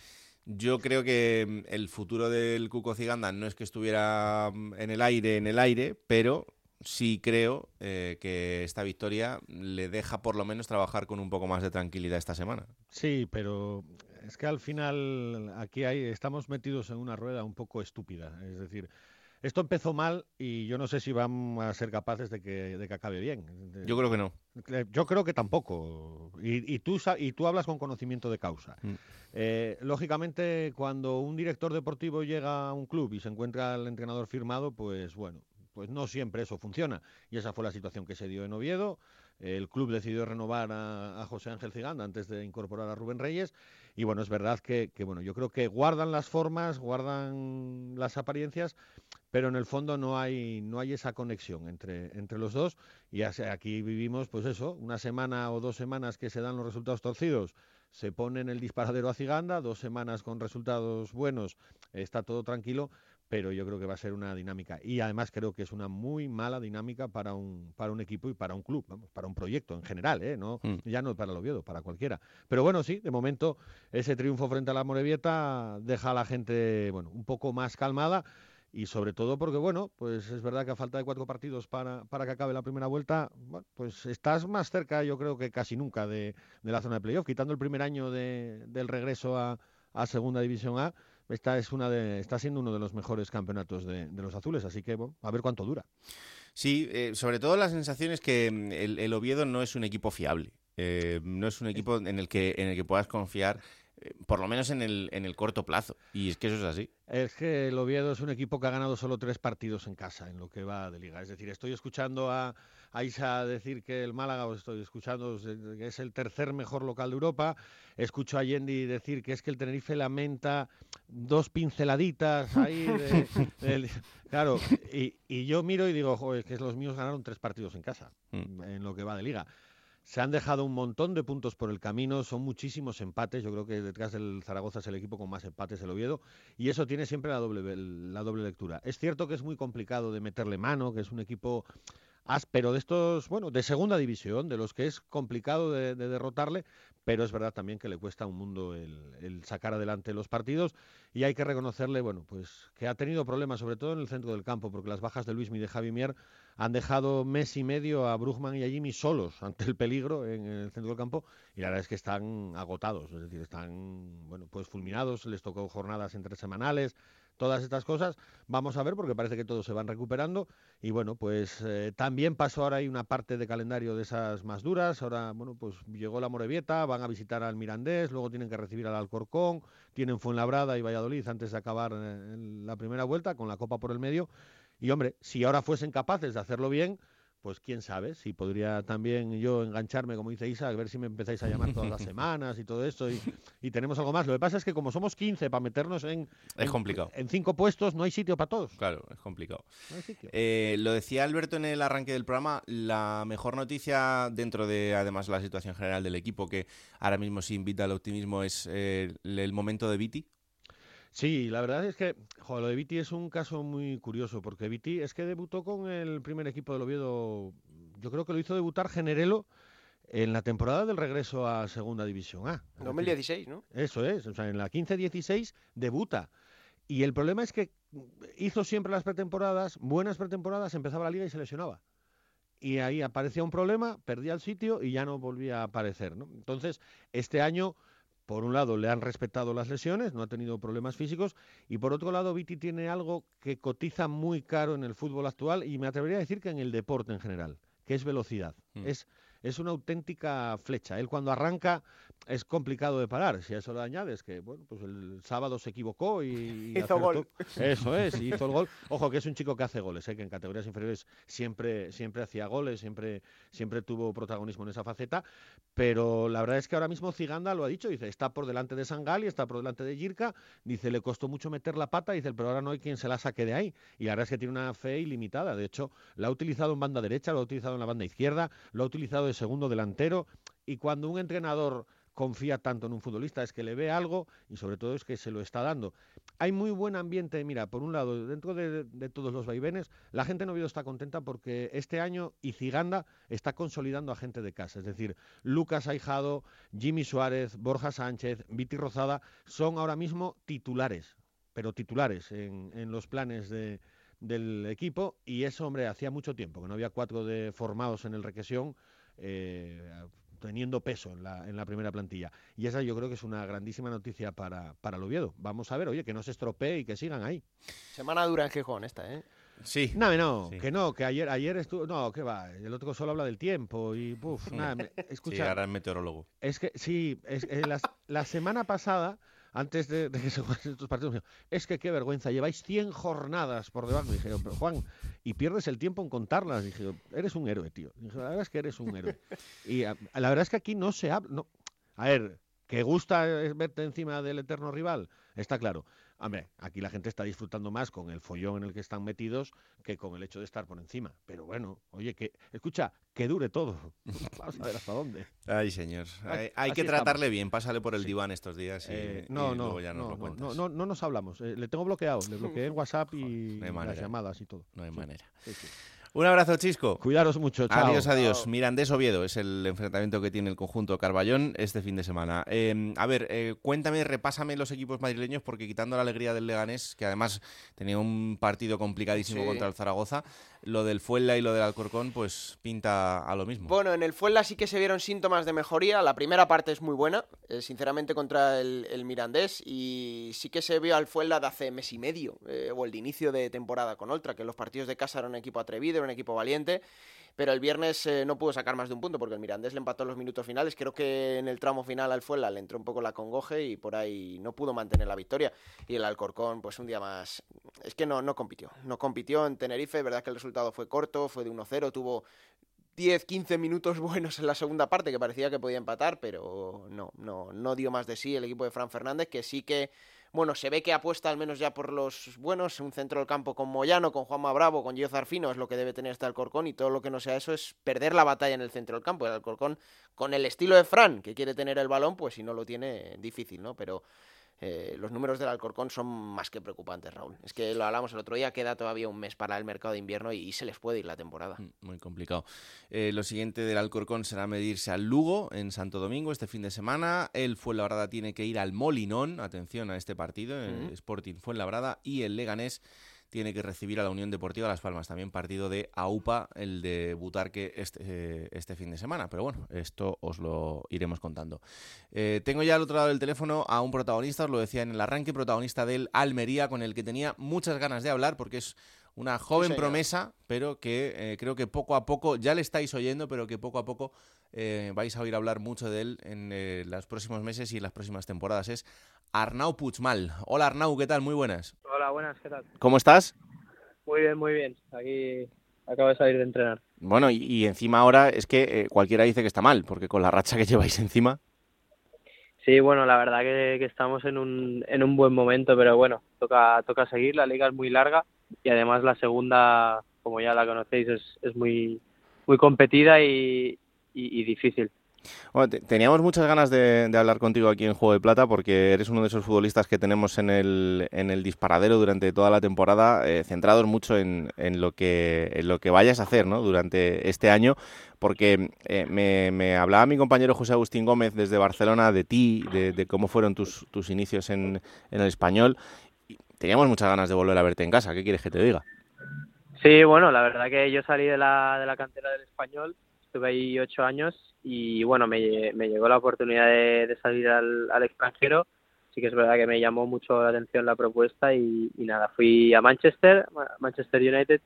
yo creo que mm, el futuro del Cuco Ciganda no es que estuviera mm, en el aire, en el aire, pero sí creo eh, que esta victoria le deja por lo menos trabajar con un poco más de tranquilidad esta semana. Sí, pero es que al final aquí hay, estamos metidos en una rueda un poco estúpida. Es decir, esto empezó mal y yo no sé si van a ser capaces de que, de que acabe bien. Yo creo que no. Eh, Yo creo que tampoco. Y, y tú, y tú hablas con conocimiento de causa. Mm. Eh, lógicamente, cuando un director deportivo llega a un club y se encuentra al entrenador firmado, pues bueno, pues no siempre eso funciona. Y esa fue la situación que se dio en Oviedo. El club decidió renovar a, José Ángel Ciganda antes de incorporar a Rubén Reyes. Y bueno, es verdad que, que, bueno, yo creo que guardan las formas, guardan las apariencias, pero en el fondo no hay, no hay esa conexión entre, entre los dos. Y aquí vivimos, pues eso, una semana o dos semanas que se dan los resultados torcidos, se pone en el disparadero a Ciganda, dos semanas con resultados buenos, está todo tranquilo, pero yo creo que va a ser una dinámica. Y además creo que es una muy mala dinámica para un, para un equipo y para un club, vamos, para un proyecto en general, ¿eh? no, Mm. ya no para el Oviedo, para cualquiera. Pero bueno, sí, de momento ese triunfo frente a la Morevieta deja a la gente bueno, un poco más calmada y sobre todo porque, bueno, pues es verdad que a falta de cuatro partidos para, para que acabe la primera vuelta, bueno, pues estás más cerca, yo creo que casi nunca, de, de la zona de playoff, quitando el primer año de- del regreso a, a Segunda División A. Esta es una de, está siendo uno de los mejores campeonatos de, de los azules, así que bueno, a ver cuánto dura. Sí, eh, sobre todo la sensación es que mm, el, el Oviedo no es un equipo fiable. Eh, no es un equipo en el que, en el que puedas confiar, eh, por lo menos en el, en el corto plazo. Y es que eso es así. Es que el Oviedo es un equipo que ha ganado solo tres partidos en casa en lo que va de liga. Es decir, estoy escuchando a, a Isa decir que el Málaga, o estoy escuchando que es el tercer mejor local de Europa. Escucho a Yendi decir que es que el Tenerife lamenta dos pinceladitas ahí. de- claro, y, y yo miro y digo, joder, que los míos ganaron tres partidos en casa Mm. en lo que va de liga. Se han dejado un montón de puntos por el camino, son muchísimos empates. Yo creo que detrás del Zaragoza es el equipo con más empates, el Oviedo, y eso tiene siempre la doble, la doble lectura. Es cierto que es muy complicado de meterle mano, que es un equipo áspero de estos, bueno, de segunda división, de los que es complicado de, de derrotarle, pero es verdad también que le cuesta un mundo el, sacar adelante los partidos y hay que reconocerle, bueno, pues que ha tenido problemas, sobre todo en el centro del campo, porque las bajas de Luismi y de Javi Mier han dejado mes y medio a Brugman y a Jimmy solos ante el peligro en el centro del campo y la verdad es que están agotados, es decir, están, bueno, pues fulminados, les tocó jornadas entre semanales, todas estas cosas. Vamos a ver porque parece que todos se van recuperando y bueno, pues eh, también pasó ahora hay una parte de calendario de esas más duras. Ahora, bueno, pues llegó la Morevieta, van a visitar al Mirandés, luego tienen que recibir al Alcorcón, tienen Fuenlabrada y Valladolid antes de acabar eh, la primera vuelta con la Copa por el medio. Y hombre, si ahora fuesen capaces de hacerlo bien, pues quién sabe, si podría también yo engancharme, como dice Isa, a ver si me empezáis a llamar todas las semanas y todo esto, y, y tenemos algo más. Lo que pasa es que como somos 15 para meternos en, Es complicado. en cinco puestos, no hay sitio para todos. Claro, es complicado. No hay sitio. Eh, lo decía Alberto en el arranque del programa, la mejor noticia dentro de además la situación general del equipo que ahora mismo sí invita al optimismo es eh, el, el momento de Viti. Sí, la verdad es que jo, lo de Viti es un caso muy curioso, porque Viti es que debutó con el primer equipo del Oviedo, yo creo que lo hizo debutar Generelo en la temporada del regreso a Segunda División A. Es decir, 2016, ¿no? Eso es, o sea, en la 15-16 debuta. Y el problema es que hizo siempre las pretemporadas, buenas pretemporadas, empezaba la liga y se lesionaba. Y ahí aparecía un problema, perdía el sitio y ya no volvía a aparecer. ¿no? Entonces, este año, por un lado, le han respetado las lesiones, no ha tenido problemas físicos, y por otro lado, Viti tiene algo que cotiza muy caro en el fútbol actual y me atrevería a decir que en el deporte en general, que es velocidad. Mm. Es, es una auténtica flecha. Él cuando arranca es complicado de parar. Si a eso le añades que bueno, pues el sábado se equivocó y, Hizo acertó. gol. Eso es, hizo el gol. Ojo, que es un chico que hace goles, ¿eh? que en categorías inferiores siempre, siempre hacía goles, siempre, siempre tuvo protagonismo en esa faceta. Pero la verdad es que ahora mismo Ciganda lo ha dicho, dice, está por delante de Sangal y está por delante de Girka. Dice, le costó mucho meter la pata, dice, pero ahora no hay quien se la saque de ahí. Y la verdad es que tiene una fe ilimitada. De hecho, la ha utilizado en banda derecha, lo ha utilizado en la banda izquierda, lo ha utilizado segundo delantero. Y cuando un entrenador confía tanto en un futbolista, es que le ve algo y sobre todo es que se lo está dando. Hay muy buen ambiente, mira, por un lado, dentro de, todos los vaivenes, la gente en Oviedo está contenta porque este año Iziganda está consolidando a gente de casa, es decir, Lucas Aijado, Jimmy Suárez, Borja Sánchez, Viti Rozada, son ahora mismo titulares, pero titulares en, los planes del equipo y eso, hombre, hacía mucho tiempo que no había cuatro de formados en el Requesión. Eh, teniendo peso en la, en la primera plantilla. Y esa yo creo que es una grandísima noticia para, para el Oviedo. Vamos a ver, oye, que no se estropee y que sigan ahí. Semana dura en Gijón esta, ¿eh? Sí. No, no, que no, que ayer, ayer estuvo. No, que va. El otro solo habla del tiempo y. Uf, nada, escucha. Sí, ahora el meteorólogo. Es que sí, es, la, la semana pasada antes de, que se jueguen estos partidos, es que qué vergüenza, lleváis 100 jornadas por debajo. dije, pero Juan, y pierdes el tiempo en contarlas. Dije, eres un héroe, tío. Dije, la verdad es que eres un héroe. Y la verdad es que aquí no se habla. No. A ver, que gusta verte encima del eterno rival, está claro. Hombre, aquí la gente está disfrutando más con el follón en el que están metidos que con el hecho de estar por encima. Pero bueno, oye, que escucha, que dure todo. Vamos a ver hasta dónde. Ay, señor. Hay, que tratarle bien. Pásale por el diván estos días y, eh, no, no, ya nos no, lo cuentas. No, no, nos hablamos. Eh, le tengo bloqueado. Le bloqueé en WhatsApp y las llamadas y todo. No hay manera. Un abrazo, Chisco. Cuidaros mucho. Chao. Adiós, adiós. Mirandés Oviedo es el enfrentamiento que tiene el conjunto Carballón este fin de semana. Em, a ver, eh, cuéntame, repásame los equipos madrileños, porque quitando la alegría del Leganés, que además tenía un partido complicadísimo contra el Zaragoza, lo del Fuenla y lo del Alcorcón, pues pinta a lo mismo. Bueno, en el Fuenla sí que se vieron síntomas de mejoría. La primera parte es muy buena, eh, sinceramente, contra el, Mirandés. Y sí que se vio al Fuenla de hace mes y medio, eh, o el de inicio de temporada con Oltra, que los partidos de casa era un equipo atrevido, un equipo valiente pero el viernes eh, no pudo sacar más de un punto porque el Mirandés le empató en los minutos finales. Creo que en el tramo final al Fuela le entró un poco la congoje y por ahí no pudo mantener la victoria. Y el Alcorcón, pues un día más. Es que no, no compitió. No compitió en Tenerife. Verdad que el resultado fue corto, fue de 1-0. Tuvo 10, 15 minutos buenos en la segunda parte que parecía que podía empatar, pero no, no, no dio más de sí el equipo de Fran Fernández, que sí que bueno, se ve que apuesta al menos ya por los buenos, un centro del campo con Moyano, con Juanma Bravo, con Gio Zarfino, es lo que debe tener este Alcorcón, y todo lo que no sea eso es perder la batalla en el centro del campo. El Alcorcón, con el estilo de Fran, que quiere tener el balón, pues si no lo tiene, difícil, ¿no? Pero eh, los números del Alcorcón son más que preocupantes, Raúl. Es que lo hablamos el otro día, queda todavía un mes para el mercado de invierno y, se les puede ir la temporada. Mm, muy complicado. Eh, lo siguiente del Alcorcón será medirse al Lugo en Santo Domingo este fin de semana. El Fuenlabrada tiene que ir al Molinón, atención a este partido, el Sporting Fuenlabrada y el Leganés tiene que recibir a la Unión Deportiva Las Palmas. También partido de AUPA, el de Butarque este, eh, este fin de semana. Pero bueno, esto os lo iremos contando. Eh, tengo ya al otro lado del teléfono a un protagonista, os lo decía en el arranque, protagonista del Almería, con el que tenía muchas ganas de hablar porque es una joven promesa, pero que eh, creo que poco a poco, ya le estáis oyendo, pero que poco a poco vais a oír hablar mucho de él en los próximos meses y en las próximas temporadas. Es Arnau Puigmal. Hola Arnau, ¿qué tal? Muy buenas. Hola, buenas, ¿qué tal? ¿Cómo estás? Muy bien, muy bien. Aquí acabo de salir de entrenar. Bueno, y, encima ahora es que eh, cualquiera dice que está mal, porque con la racha que lleváis encima. Sí, bueno, la verdad que, estamos en un, en un buen momento, pero bueno, toca, toca seguir. La liga es muy larga y además la segunda, como ya la conocéis, es, es muy, muy competida y difícil teníamos muchas ganas de, hablar contigo aquí en Juego de Plata porque eres uno de esos futbolistas que tenemos en el, en el disparadero durante toda la temporada, eh, centrados mucho en, lo que, en lo que vayas a hacer ¿no? durante este año, porque eh, me, hablaba mi compañero José Agustín Gómez desde Barcelona de ti, de, cómo fueron tus, tus inicios en, en el español. Y teníamos muchas ganas de volver a verte en casa, ¿qué quieres que te diga? Sí, bueno, la verdad que yo salí de la, de la cantera del español, estuve ahí ocho años y bueno, me, me llegó la oportunidad de, salir al, al, extranjero. Sí que es verdad que me llamó mucho la atención la propuesta y, nada, fui a Manchester, Manchester United.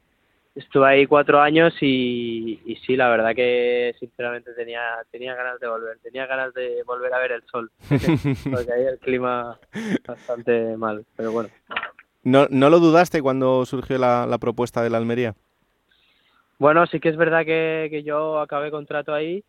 Estuve ahí cuatro años y, y, sí, la verdad que sinceramente tenía tenía ganas de volver, tenía ganas de volver a ver el sol, porque ahí el clima bastante mal, pero bueno. ¿No, no lo dudaste cuando surgió la, la propuesta de la Almería? Bueno, sí que es verdad que, que yo acabé contrato ahí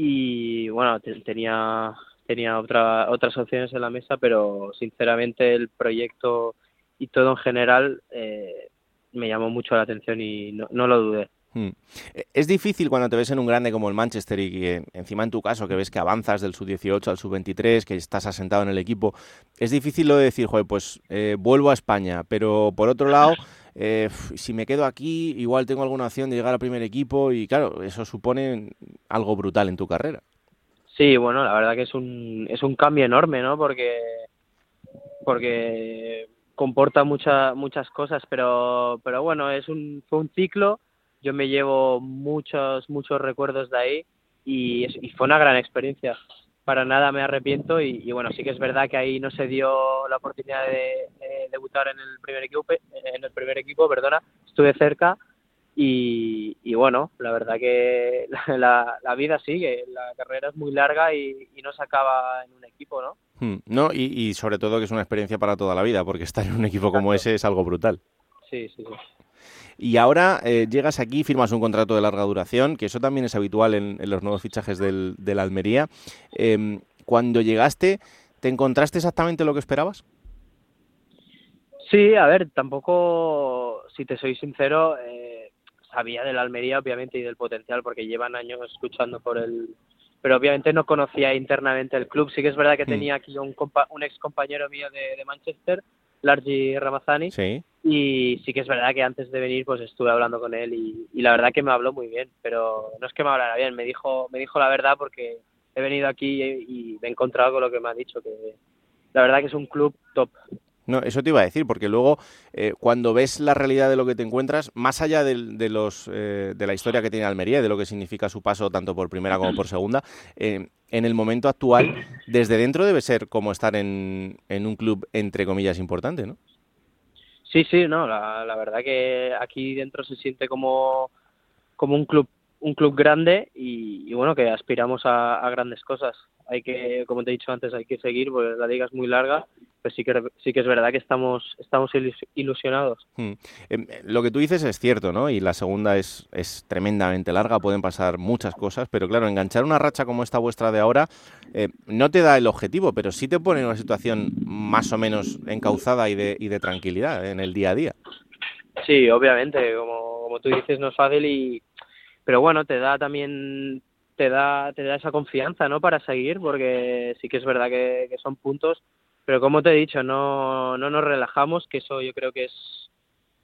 y bueno, tenía tenía otra, otras opciones en la mesa, pero sinceramente el proyecto y todo en general eh, me llamó mucho la atención y no, no lo dudé. Hmm. Eh, Es difícil cuando te ves en un grande como el Manchester y que encima en tu caso que ves que avanzas del sub-18 al sub-23, que estás asentado en el equipo, es difícil lo de decir, joder, pues eh, vuelvo a España, pero por otro lado, eh, si me quedo aquí, igual tengo alguna opción de llegar al primer equipo y claro, eso supone algo brutal en tu carrera. Sí, bueno, la verdad que es un, es un cambio enorme, ¿no? Porque, porque comporta mucha, muchas cosas, pero, pero bueno, es un, fue un ciclo. Yo me llevo muchos, muchos recuerdos de ahí y, y fue una gran experiencia. Para nada me arrepiento y, y bueno, sí que es verdad que ahí no se dio la oportunidad de, de debutar en el primer equipo, en el primer equipo, perdona, estuve cerca y, y bueno, la verdad que la, la, la vida sigue, la carrera es muy larga y, y no se acaba en un equipo, ¿no? Hmm, No, y, y sobre todo que es una experiencia para toda la vida, porque estar en un equipo como ese es algo brutal. Sí, sí, sí. Y ahora eh, llegas aquí, firmas un contrato de larga duración, que eso también es habitual en, en los nuevos fichajes del, del Almería. Em, cuando llegaste, ¿te encontraste exactamente lo que esperabas? Sí, a ver, tampoco, si te soy sincero, eh, sabía de la Almería, obviamente, y del potencial, porque llevan años luchando por el... Pero obviamente no conocía internamente el club. Sí que es verdad que Hmm. tenía aquí un, compa- un ex compañero mío de, de Manchester, Largi Ramazani, Sí. y sí que es verdad que antes de venir pues estuve hablando con él y, y la verdad que me habló muy bien, pero no es que me hablara bien, me dijo, me dijo la verdad porque he venido aquí y, y me he encontrado con lo que me ha dicho, que la verdad que es un club top. No, eso te iba a decir, porque luego eh, cuando ves la realidad de lo que te encuentras, más allá de, los, eh, de la historia que tiene Almería, y de lo que significa su paso tanto por primera como por segunda, eh, en el momento actual, desde dentro debe ser como estar en, en un club, entre comillas, importante, ¿no? Sí, sí, no, la, la verdad que aquí dentro se siente como, como un club un club grande y, y bueno que aspiramos a, a grandes cosas. Hay que, como te he dicho antes, hay que seguir porque la liga es muy larga, pero sí que sí que es verdad que estamos estamos ilus- ilusionados. Hmm. Em, eh, Lo que tú dices es cierto, ¿no? Y la segunda es, es tremendamente larga, pueden pasar muchas cosas, pero claro, enganchar una racha como esta vuestra de ahora eh, no te da el objetivo, pero sí te pone en una situación más o menos encauzada y de, y de tranquilidad en el día a día. Sí, obviamente, como, como tú dices, no es fácil y pero bueno, te da también te da te da esa confianza, ¿no? Para seguir, porque sí que es verdad que, que son puntos, pero como te he dicho, no no nos relajamos, que eso yo creo que es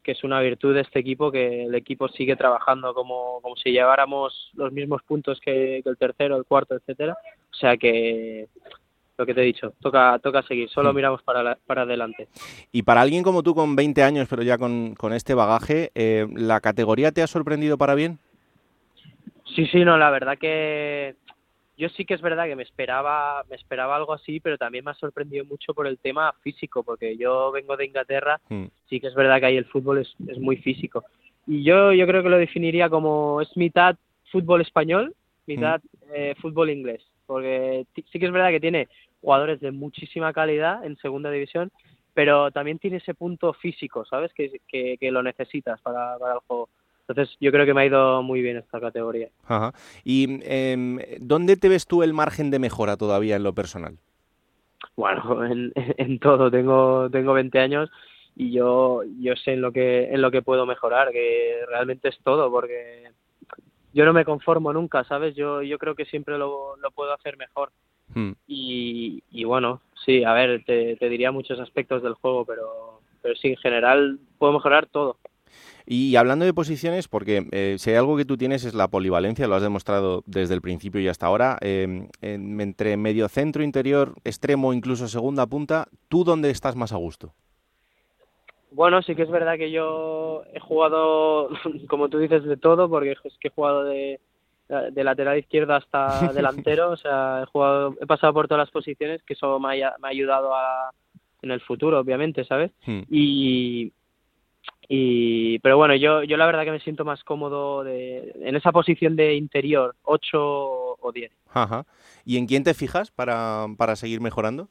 que es una virtud de este equipo, que el equipo sigue trabajando como, como si lleváramos los mismos puntos que, que el tercero, el cuarto, etcétera. O sea que lo que te he dicho, toca toca seguir, solo Hmm. miramos para la- para adelante. Y para alguien como tú con 20 años, pero ya con, con este bagaje, eh, ¿la categoría te ha sorprendido para bien? Sí, sí, no, la verdad que yo sí que es verdad que me esperaba, me esperaba algo así, pero también me ha sorprendido mucho por el tema físico, porque yo vengo de Inglaterra, Hmm. sí que es verdad que ahí el fútbol es, es muy físico. Y yo, yo creo que lo definiría como es mitad fútbol español, mitad eh, fútbol inglés, porque sí que es verdad que tiene jugadores de muchísima calidad en segunda división, pero también tiene ese punto físico, ¿sabes? Que, que, que lo necesitas para, para el juego. Entonces yo creo que me ha ido muy bien esta categoría. Ajá. ¿Y em, dónde te ves tú el margen de mejora todavía en lo personal? Bueno, en, en todo. Tengo, tengo 20 años y yo, yo sé en lo que, en lo que puedo mejorar, que realmente es todo, porque yo no me conformo nunca, ¿sabes? Yo, yo creo que siempre lo, lo puedo hacer mejor. Hmm. Y, y bueno, sí, a ver, te, te diría muchos aspectos del juego, pero, pero sí, en general puedo mejorar todo. Y hablando de posiciones, porque eh, si hay algo que tú tienes es la polivalencia, lo has demostrado desde el principio y hasta ahora, eh, en- entre medio centro, interior, extremo, incluso segunda punta, ¿tú dónde estás más a gusto? Bueno, sí que es verdad que yo he jugado, como tú dices, de todo, porque es que he jugado de, de lateral izquierdo hasta delantero, o sea, he jugado, he pasado por todas las posiciones, que eso me ha, me ha ayudado a, en el futuro, obviamente, ¿sabes? Hmm. Y, y pero bueno, yo, yo la verdad que me siento más cómodo de, en esa posición de interior, 8 o 10. Ajá. ¿Y en quién te fijas para, para seguir mejorando?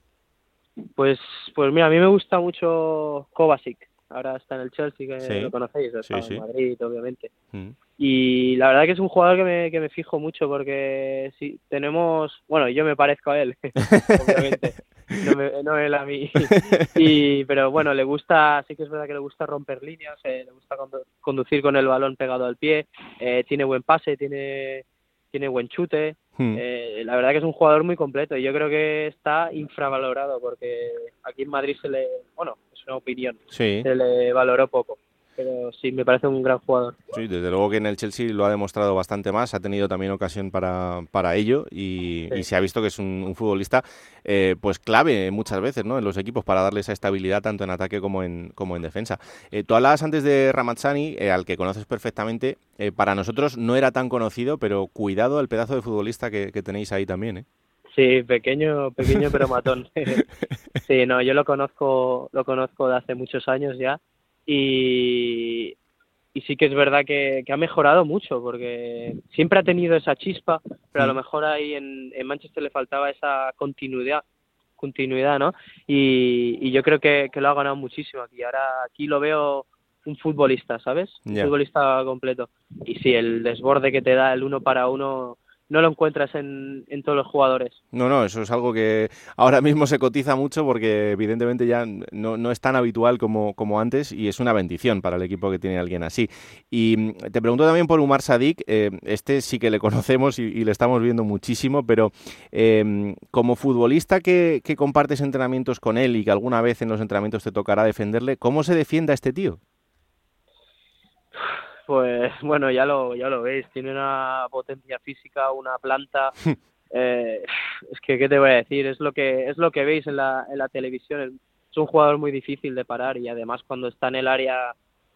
Pues, pues mira, a mí me gusta mucho Kovacic. Ahora está en el Chelsea, que Sí, lo conocéis, está sí. en Madrid, obviamente. Mm. Y la verdad que es un jugador que me, que me fijo mucho porque si tenemos, bueno, yo me parezco a él, obviamente, no, me, no él a mí. Y, pero bueno, le gusta, sí que es verdad que le gusta romper líneas, eh, le gusta condu- conducir con el balón pegado al pie, eh, tiene buen pase, tiene, tiene buen chute. Hmm. Eh, la verdad que es un jugador muy completo y yo creo que está infravalorado porque aquí en Madrid se le, bueno, es una opinión, Sí. se le valoró poco. Pero sí, me parece un gran jugador. Sí, desde luego que en el Chelsea lo ha demostrado bastante más, ha tenido también ocasión para, para ello y, y se ha visto que es un, un futbolista eh, pues clave muchas veces ¿no? en los equipos para darle esa estabilidad tanto en ataque como en, como en defensa. Eh, tú hablabas antes de Ramazzani, eh, al que conoces perfectamente, eh, para nosotros no era tan conocido, pero cuidado el pedazo de futbolista que, que tenéis ahí también. ¿eh? Sí, pequeño, pequeño pero matón. sí, no, yo lo conozco, lo conozco de hace muchos años ya y, y sí que es verdad que, que ha mejorado mucho porque siempre ha tenido esa chispa, pero a lo mejor ahí en, en Manchester le faltaba esa continuidad, continuidad, ¿no? Y, y yo creo que, que lo ha ganado muchísimo aquí. Ahora aquí lo veo un futbolista, ¿sabes? Un futbolista completo. Y sí, el desborde que te da el uno para uno no lo encuentras en, en todos los jugadores. No, no, eso es algo que ahora mismo se cotiza mucho porque evidentemente ya no, no es tan habitual como, como antes y es una bendición para el equipo que tiene alguien así. Y mm, te pregunto también por Umar Sadik, eh, este sí que le conocemos y, y le estamos viendo muchísimo, pero eh, como futbolista que, que compartes entrenamientos con él y que alguna vez en los entrenamientos te tocará defenderle, ¿cómo se defiende a este tío? Pues bueno, ya lo, ya lo veis, tiene una potencia física, una planta. eh, es que, ¿qué te voy a decir? Es lo que, es lo que veis en la, en la televisión. Es un jugador muy difícil de parar y además cuando está en el área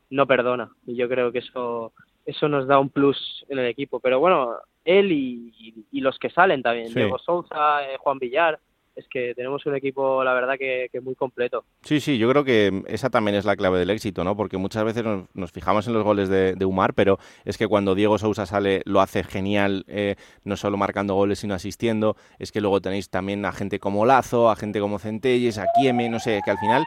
no perdona. Y yo creo que eso, eso nos da un plus en el equipo. Pero bueno, él y, y- y los que salen también, Sí. Diego Souza, eh, Juan Villar, es que tenemos un equipo, la verdad, que, que muy completo. Sí, sí, yo creo que esa también es la clave del éxito, ¿no? Porque muchas veces nos, nos fijamos en los goles de, de Umar, pero es que cuando Diego Sousa sale lo hace genial, eh, no solo marcando goles, sino asistiendo. Es que luego tenéis también a gente como Lazo, a gente como Centelles, a Kieme, no sé, que al final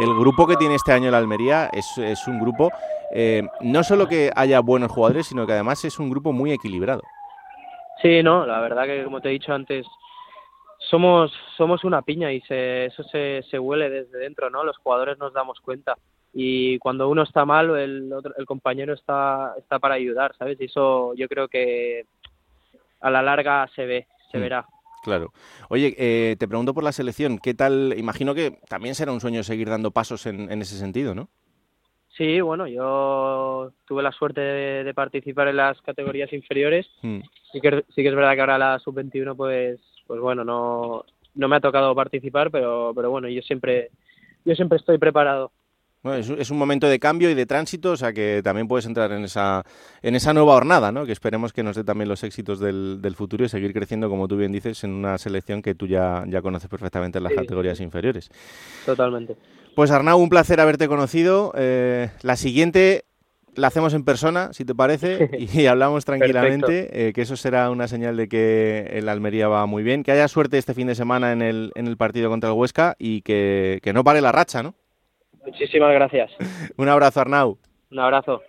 el grupo que tiene este año el Almería es, es un grupo, eh, no solo que haya buenos jugadores, sino que además es un grupo muy equilibrado. Sí, no, la verdad que como te he dicho antes, somos somos una piña y se, eso se, se huele desde dentro, ¿no? Los jugadores nos damos cuenta y cuando uno está mal, el otro, el compañero está está para ayudar, ¿sabes? Y eso yo creo que a la larga se ve, se Mm. verá. Claro. Oye, eh, te pregunto por la selección, ¿qué tal? Imagino que también será un sueño seguir dando pasos en, en ese sentido, ¿no? Sí, bueno, yo tuve la suerte de, de participar en las categorías inferiores. Mm. Sí que, sí que es verdad que ahora la sub-21, pues, pues bueno, no, no me ha tocado participar, pero, pero bueno, yo siempre, yo siempre estoy preparado. Bueno, es, es un momento de cambio y de tránsito, o sea que también puedes entrar en esa, en esa nueva hornada, ¿no? Que esperemos que nos dé también los éxitos del, del futuro y seguir creciendo, como tú bien dices, en una selección que tú ya, ya conoces perfectamente en las Sí. categorías inferiores. Totalmente. Pues Arnau, un placer haberte conocido. Eh, la siguiente la hacemos en persona, si te parece, y hablamos tranquilamente, eh, que eso será una señal de que el Almería va muy bien. Que haya suerte este fin de semana en el, en el partido contra el Huesca y que, que no pare la racha, ¿no? Muchísimas gracias. Un abrazo, Arnau. Un abrazo.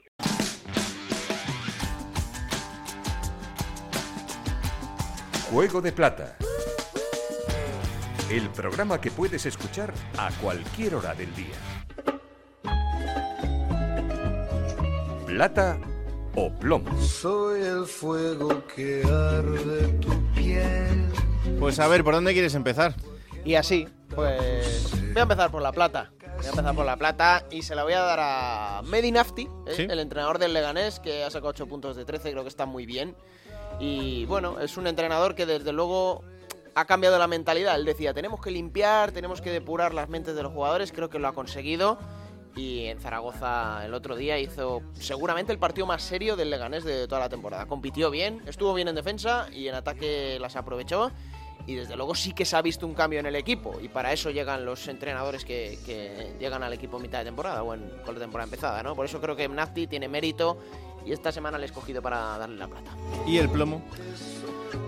Juego de Plata. El programa que puedes escuchar a cualquier hora del día. Plata o plomo. Soy el fuego que arde tu piel. Pues a ver, ¿por dónde quieres empezar? Y así, pues voy a empezar por la plata. Voy a empezar por la plata y se la voy a dar a Medinafti, ¿eh? Sí. el entrenador del Leganés, que ha sacado 8 puntos de 13, creo que está muy bien. Y bueno, es un entrenador que desde luego ha cambiado la mentalidad. Él decía, tenemos que limpiar, tenemos que depurar las mentes de los jugadores, creo que lo ha conseguido. Y en Zaragoza el otro día hizo seguramente el partido más serio del Leganés de toda la temporada. Compitió bien, estuvo bien en defensa y en ataque las aprovechó. Y desde luego sí que se ha visto un cambio en el equipo. Y para eso llegan los entrenadores que, llegan al equipo mitad de temporada o en, con la temporada empezada, ¿no? Por eso creo que Nafti tiene mérito Y esta semana le he escogido para darle la plata. ¿Y el plomo?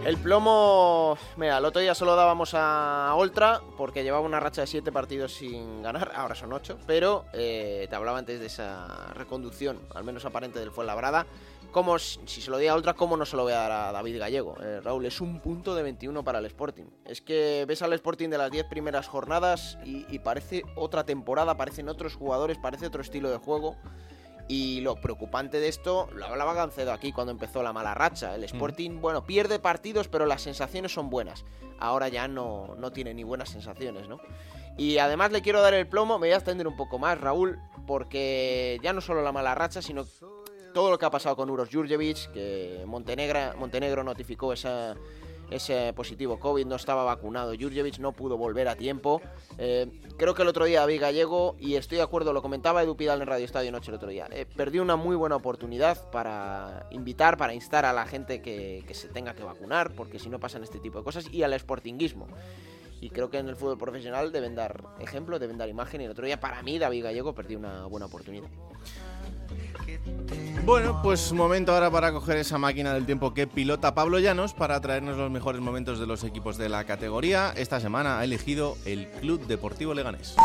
El plomo, mira, el otro día solo dábamos a Oltra porque llevaba una racha de 7 partidos sin ganar, ahora son 8, pero eh, te hablaba antes de esa reconducción, al menos aparente del Fuenlabrada. Como si se lo di a Oltra, ¿cómo no se lo voy a dar a David Gallego? Eh, Raúl, es un punto de 21 para el Sporting. Es que ves al Sporting de las 10 primeras jornadas y, y parece otra temporada, parecen otros jugadores, parece otro estilo de juego. Y lo preocupante de esto, lo hablaba Gancedo aquí cuando empezó la mala racha. El Sporting, bueno, pierde partidos, pero las sensaciones son buenas. Ahora ya no, no tiene ni buenas sensaciones, ¿no? Y además le quiero dar el plomo, me voy a extender un poco más, Raúl, porque ya no solo la mala racha, sino todo lo que ha pasado con Uros Jurjevic, que Montenegro, Montenegro notificó esa, ese positivo COVID, no estaba vacunado. Jurjevic no pudo volver a tiempo. Eh, creo que el otro día David Gallego, y estoy de acuerdo, lo comentaba Edu Pidal en Radio Estadio Noche el otro día, eh, perdió una muy buena oportunidad para invitar, para instar a la gente que, se tenga que vacunar, porque si no pasan este tipo de cosas, y al sportinguismo. Y creo que en el fútbol profesional deben dar ejemplo, deben dar imagen. Y el otro día, para mí, David Gallego perdió una buena oportunidad. Bueno, pues momento ahora para coger esa máquina del tiempo que pilota Pablo Llanos para traernos los mejores momentos de los equipos de la categoría. Esta semana ha elegido el Club Deportivo Leganés.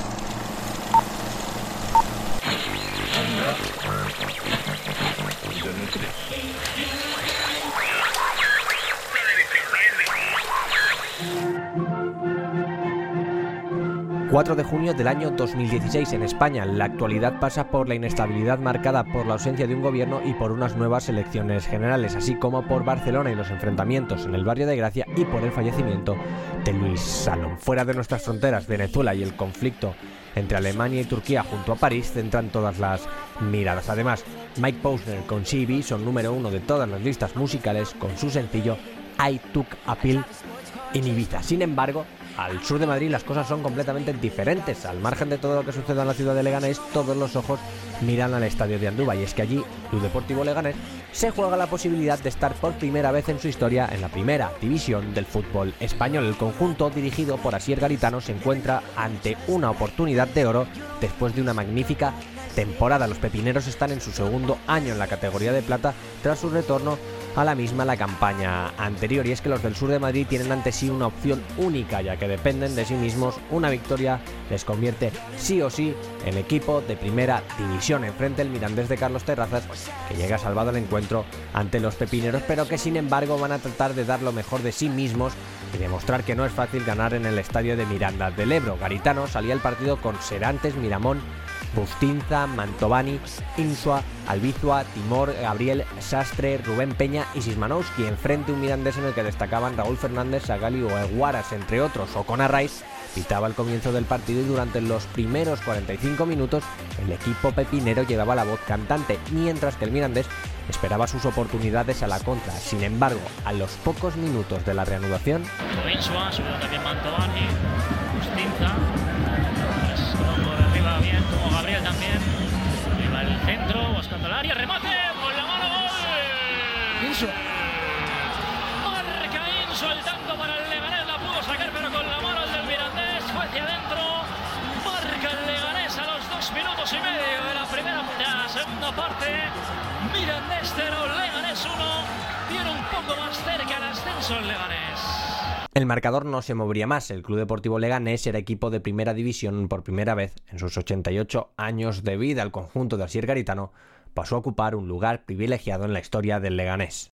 4 de junio del año 2016 en España. La actualidad pasa por la inestabilidad marcada por la ausencia de un gobierno y por unas nuevas elecciones generales, así como por Barcelona y los enfrentamientos en el barrio de Gracia y por el fallecimiento de Luis Salom. Fuera de nuestras fronteras, Venezuela y el conflicto entre Alemania y Turquía junto a París centran todas las miradas. Además, Mike Posner con CB son número uno de todas las listas musicales con su sencillo I Took a Pill en Ibiza. Sin embargo, al sur de Madrid las cosas son completamente diferentes. Al margen de todo lo que suceda en la ciudad de Leganés, todos los ojos miran al estadio de Andúba y es que allí, Club Deportivo Leganés, se juega la posibilidad de estar por primera vez en su historia en la primera división del fútbol español. El conjunto, dirigido por Asier Garitano, se encuentra ante una oportunidad de oro después de una magnífica temporada. Los pepineros están en su segundo año en la categoría de plata tras su retorno a la misma la campaña anterior. Y es que los del sur de Madrid tienen ante sí una opción única, ya que dependen de sí mismos. Una victoria les convierte sí o sí en equipo de primera división. Enfrente el Mirandés de Carlos Terrazas, que llega salvado al encuentro ante los pepineros, pero que sin embargo van a tratar de dar lo mejor de sí mismos y demostrar que no es fácil ganar en el estadio de Miranda del Ebro. Garitano salía el partido con Serantes, Miramón Bustinza, Mantovani, Insua, Albizua, Timor, Gabriel, Sastre, Rubén Peña y Sismanowski, enfrente un Mirandés en el que destacaban Raúl Fernández, Sagali o Eguaras, entre otros. Ocona Rice pitaba el comienzo del partido y durante los primeros 45 minutos el equipo pepinero llevaba la voz cantante, mientras que el Mirandés esperaba sus oportunidades a la contra. Sin embargo, a los pocos minutos de la reanudación... Gabriel también. Arriba el centro, buscando el área, remate, con la mano, gol. Inso. Marca Inso, el tanto para el Leganés, la pudo sacar, pero con la mano el del Mirandés, fue hacia adentro. Marca el Leganés a los dos minutos y medio de la primera, la segunda parte. Mirandés 0, Leganés 1. Tiene un poco más cerca el ascenso el Leganés. El marcador no se movería más. El Club Deportivo Leganés era equipo de primera división por primera vez en sus 88 años de vida. El conjunto de Asier Garitano pasó a ocupar un lugar privilegiado en la historia del Leganés.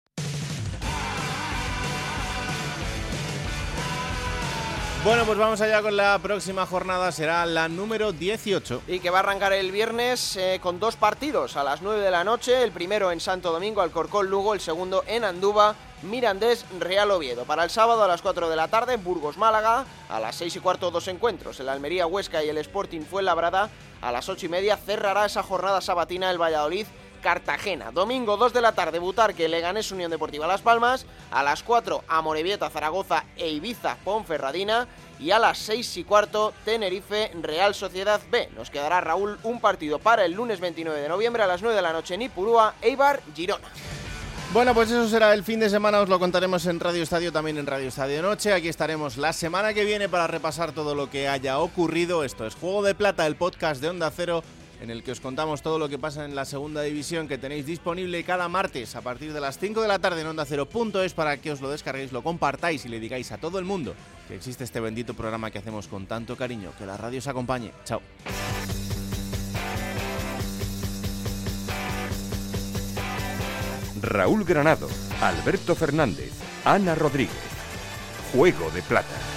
Bueno, pues vamos allá con la próxima jornada, será la número 18. Y que va a arrancar el viernes eh, con dos partidos a las 9 de la noche. El primero en Santo Domingo, Alcorcón Lugo. El segundo en Andúba, Mirandés Real Oviedo. Para el sábado a las 4 de la tarde, Burgos Málaga. A las 6 y cuarto, dos encuentros. El Almería Huesca y el Sporting Fuenlabrada. A las 8 y media cerrará esa jornada sabatina el Valladolid. Cartagena. Domingo 2 de la tarde, Butarque, Leganés, Unión Deportiva Las Palmas. A las 4, Amorebieta, Zaragoza e Ibiza, Ponferradina. Y a las 6 y cuarto, Tenerife, Real Sociedad B. Nos quedará, Raúl, un partido para el lunes 29 de noviembre a las 9 de la noche en Ipurúa, Eibar, Girona. Bueno, pues eso será el fin de semana, os lo contaremos en Radio Estadio, también en Radio Estadio Noche. Aquí estaremos la semana que viene para repasar todo lo que haya ocurrido. Esto es Juego de Plata, el podcast de Onda Cero en el que os contamos todo lo que pasa en la segunda división que tenéis disponible cada martes a partir de las 5 de la tarde en Onda es para que os lo descarguéis, lo compartáis y le digáis a todo el mundo que existe este bendito programa que hacemos con tanto cariño. Que la radio os acompañe. Chao. Raúl Granado, Alberto Fernández, Ana Rodríguez. Juego de Plata.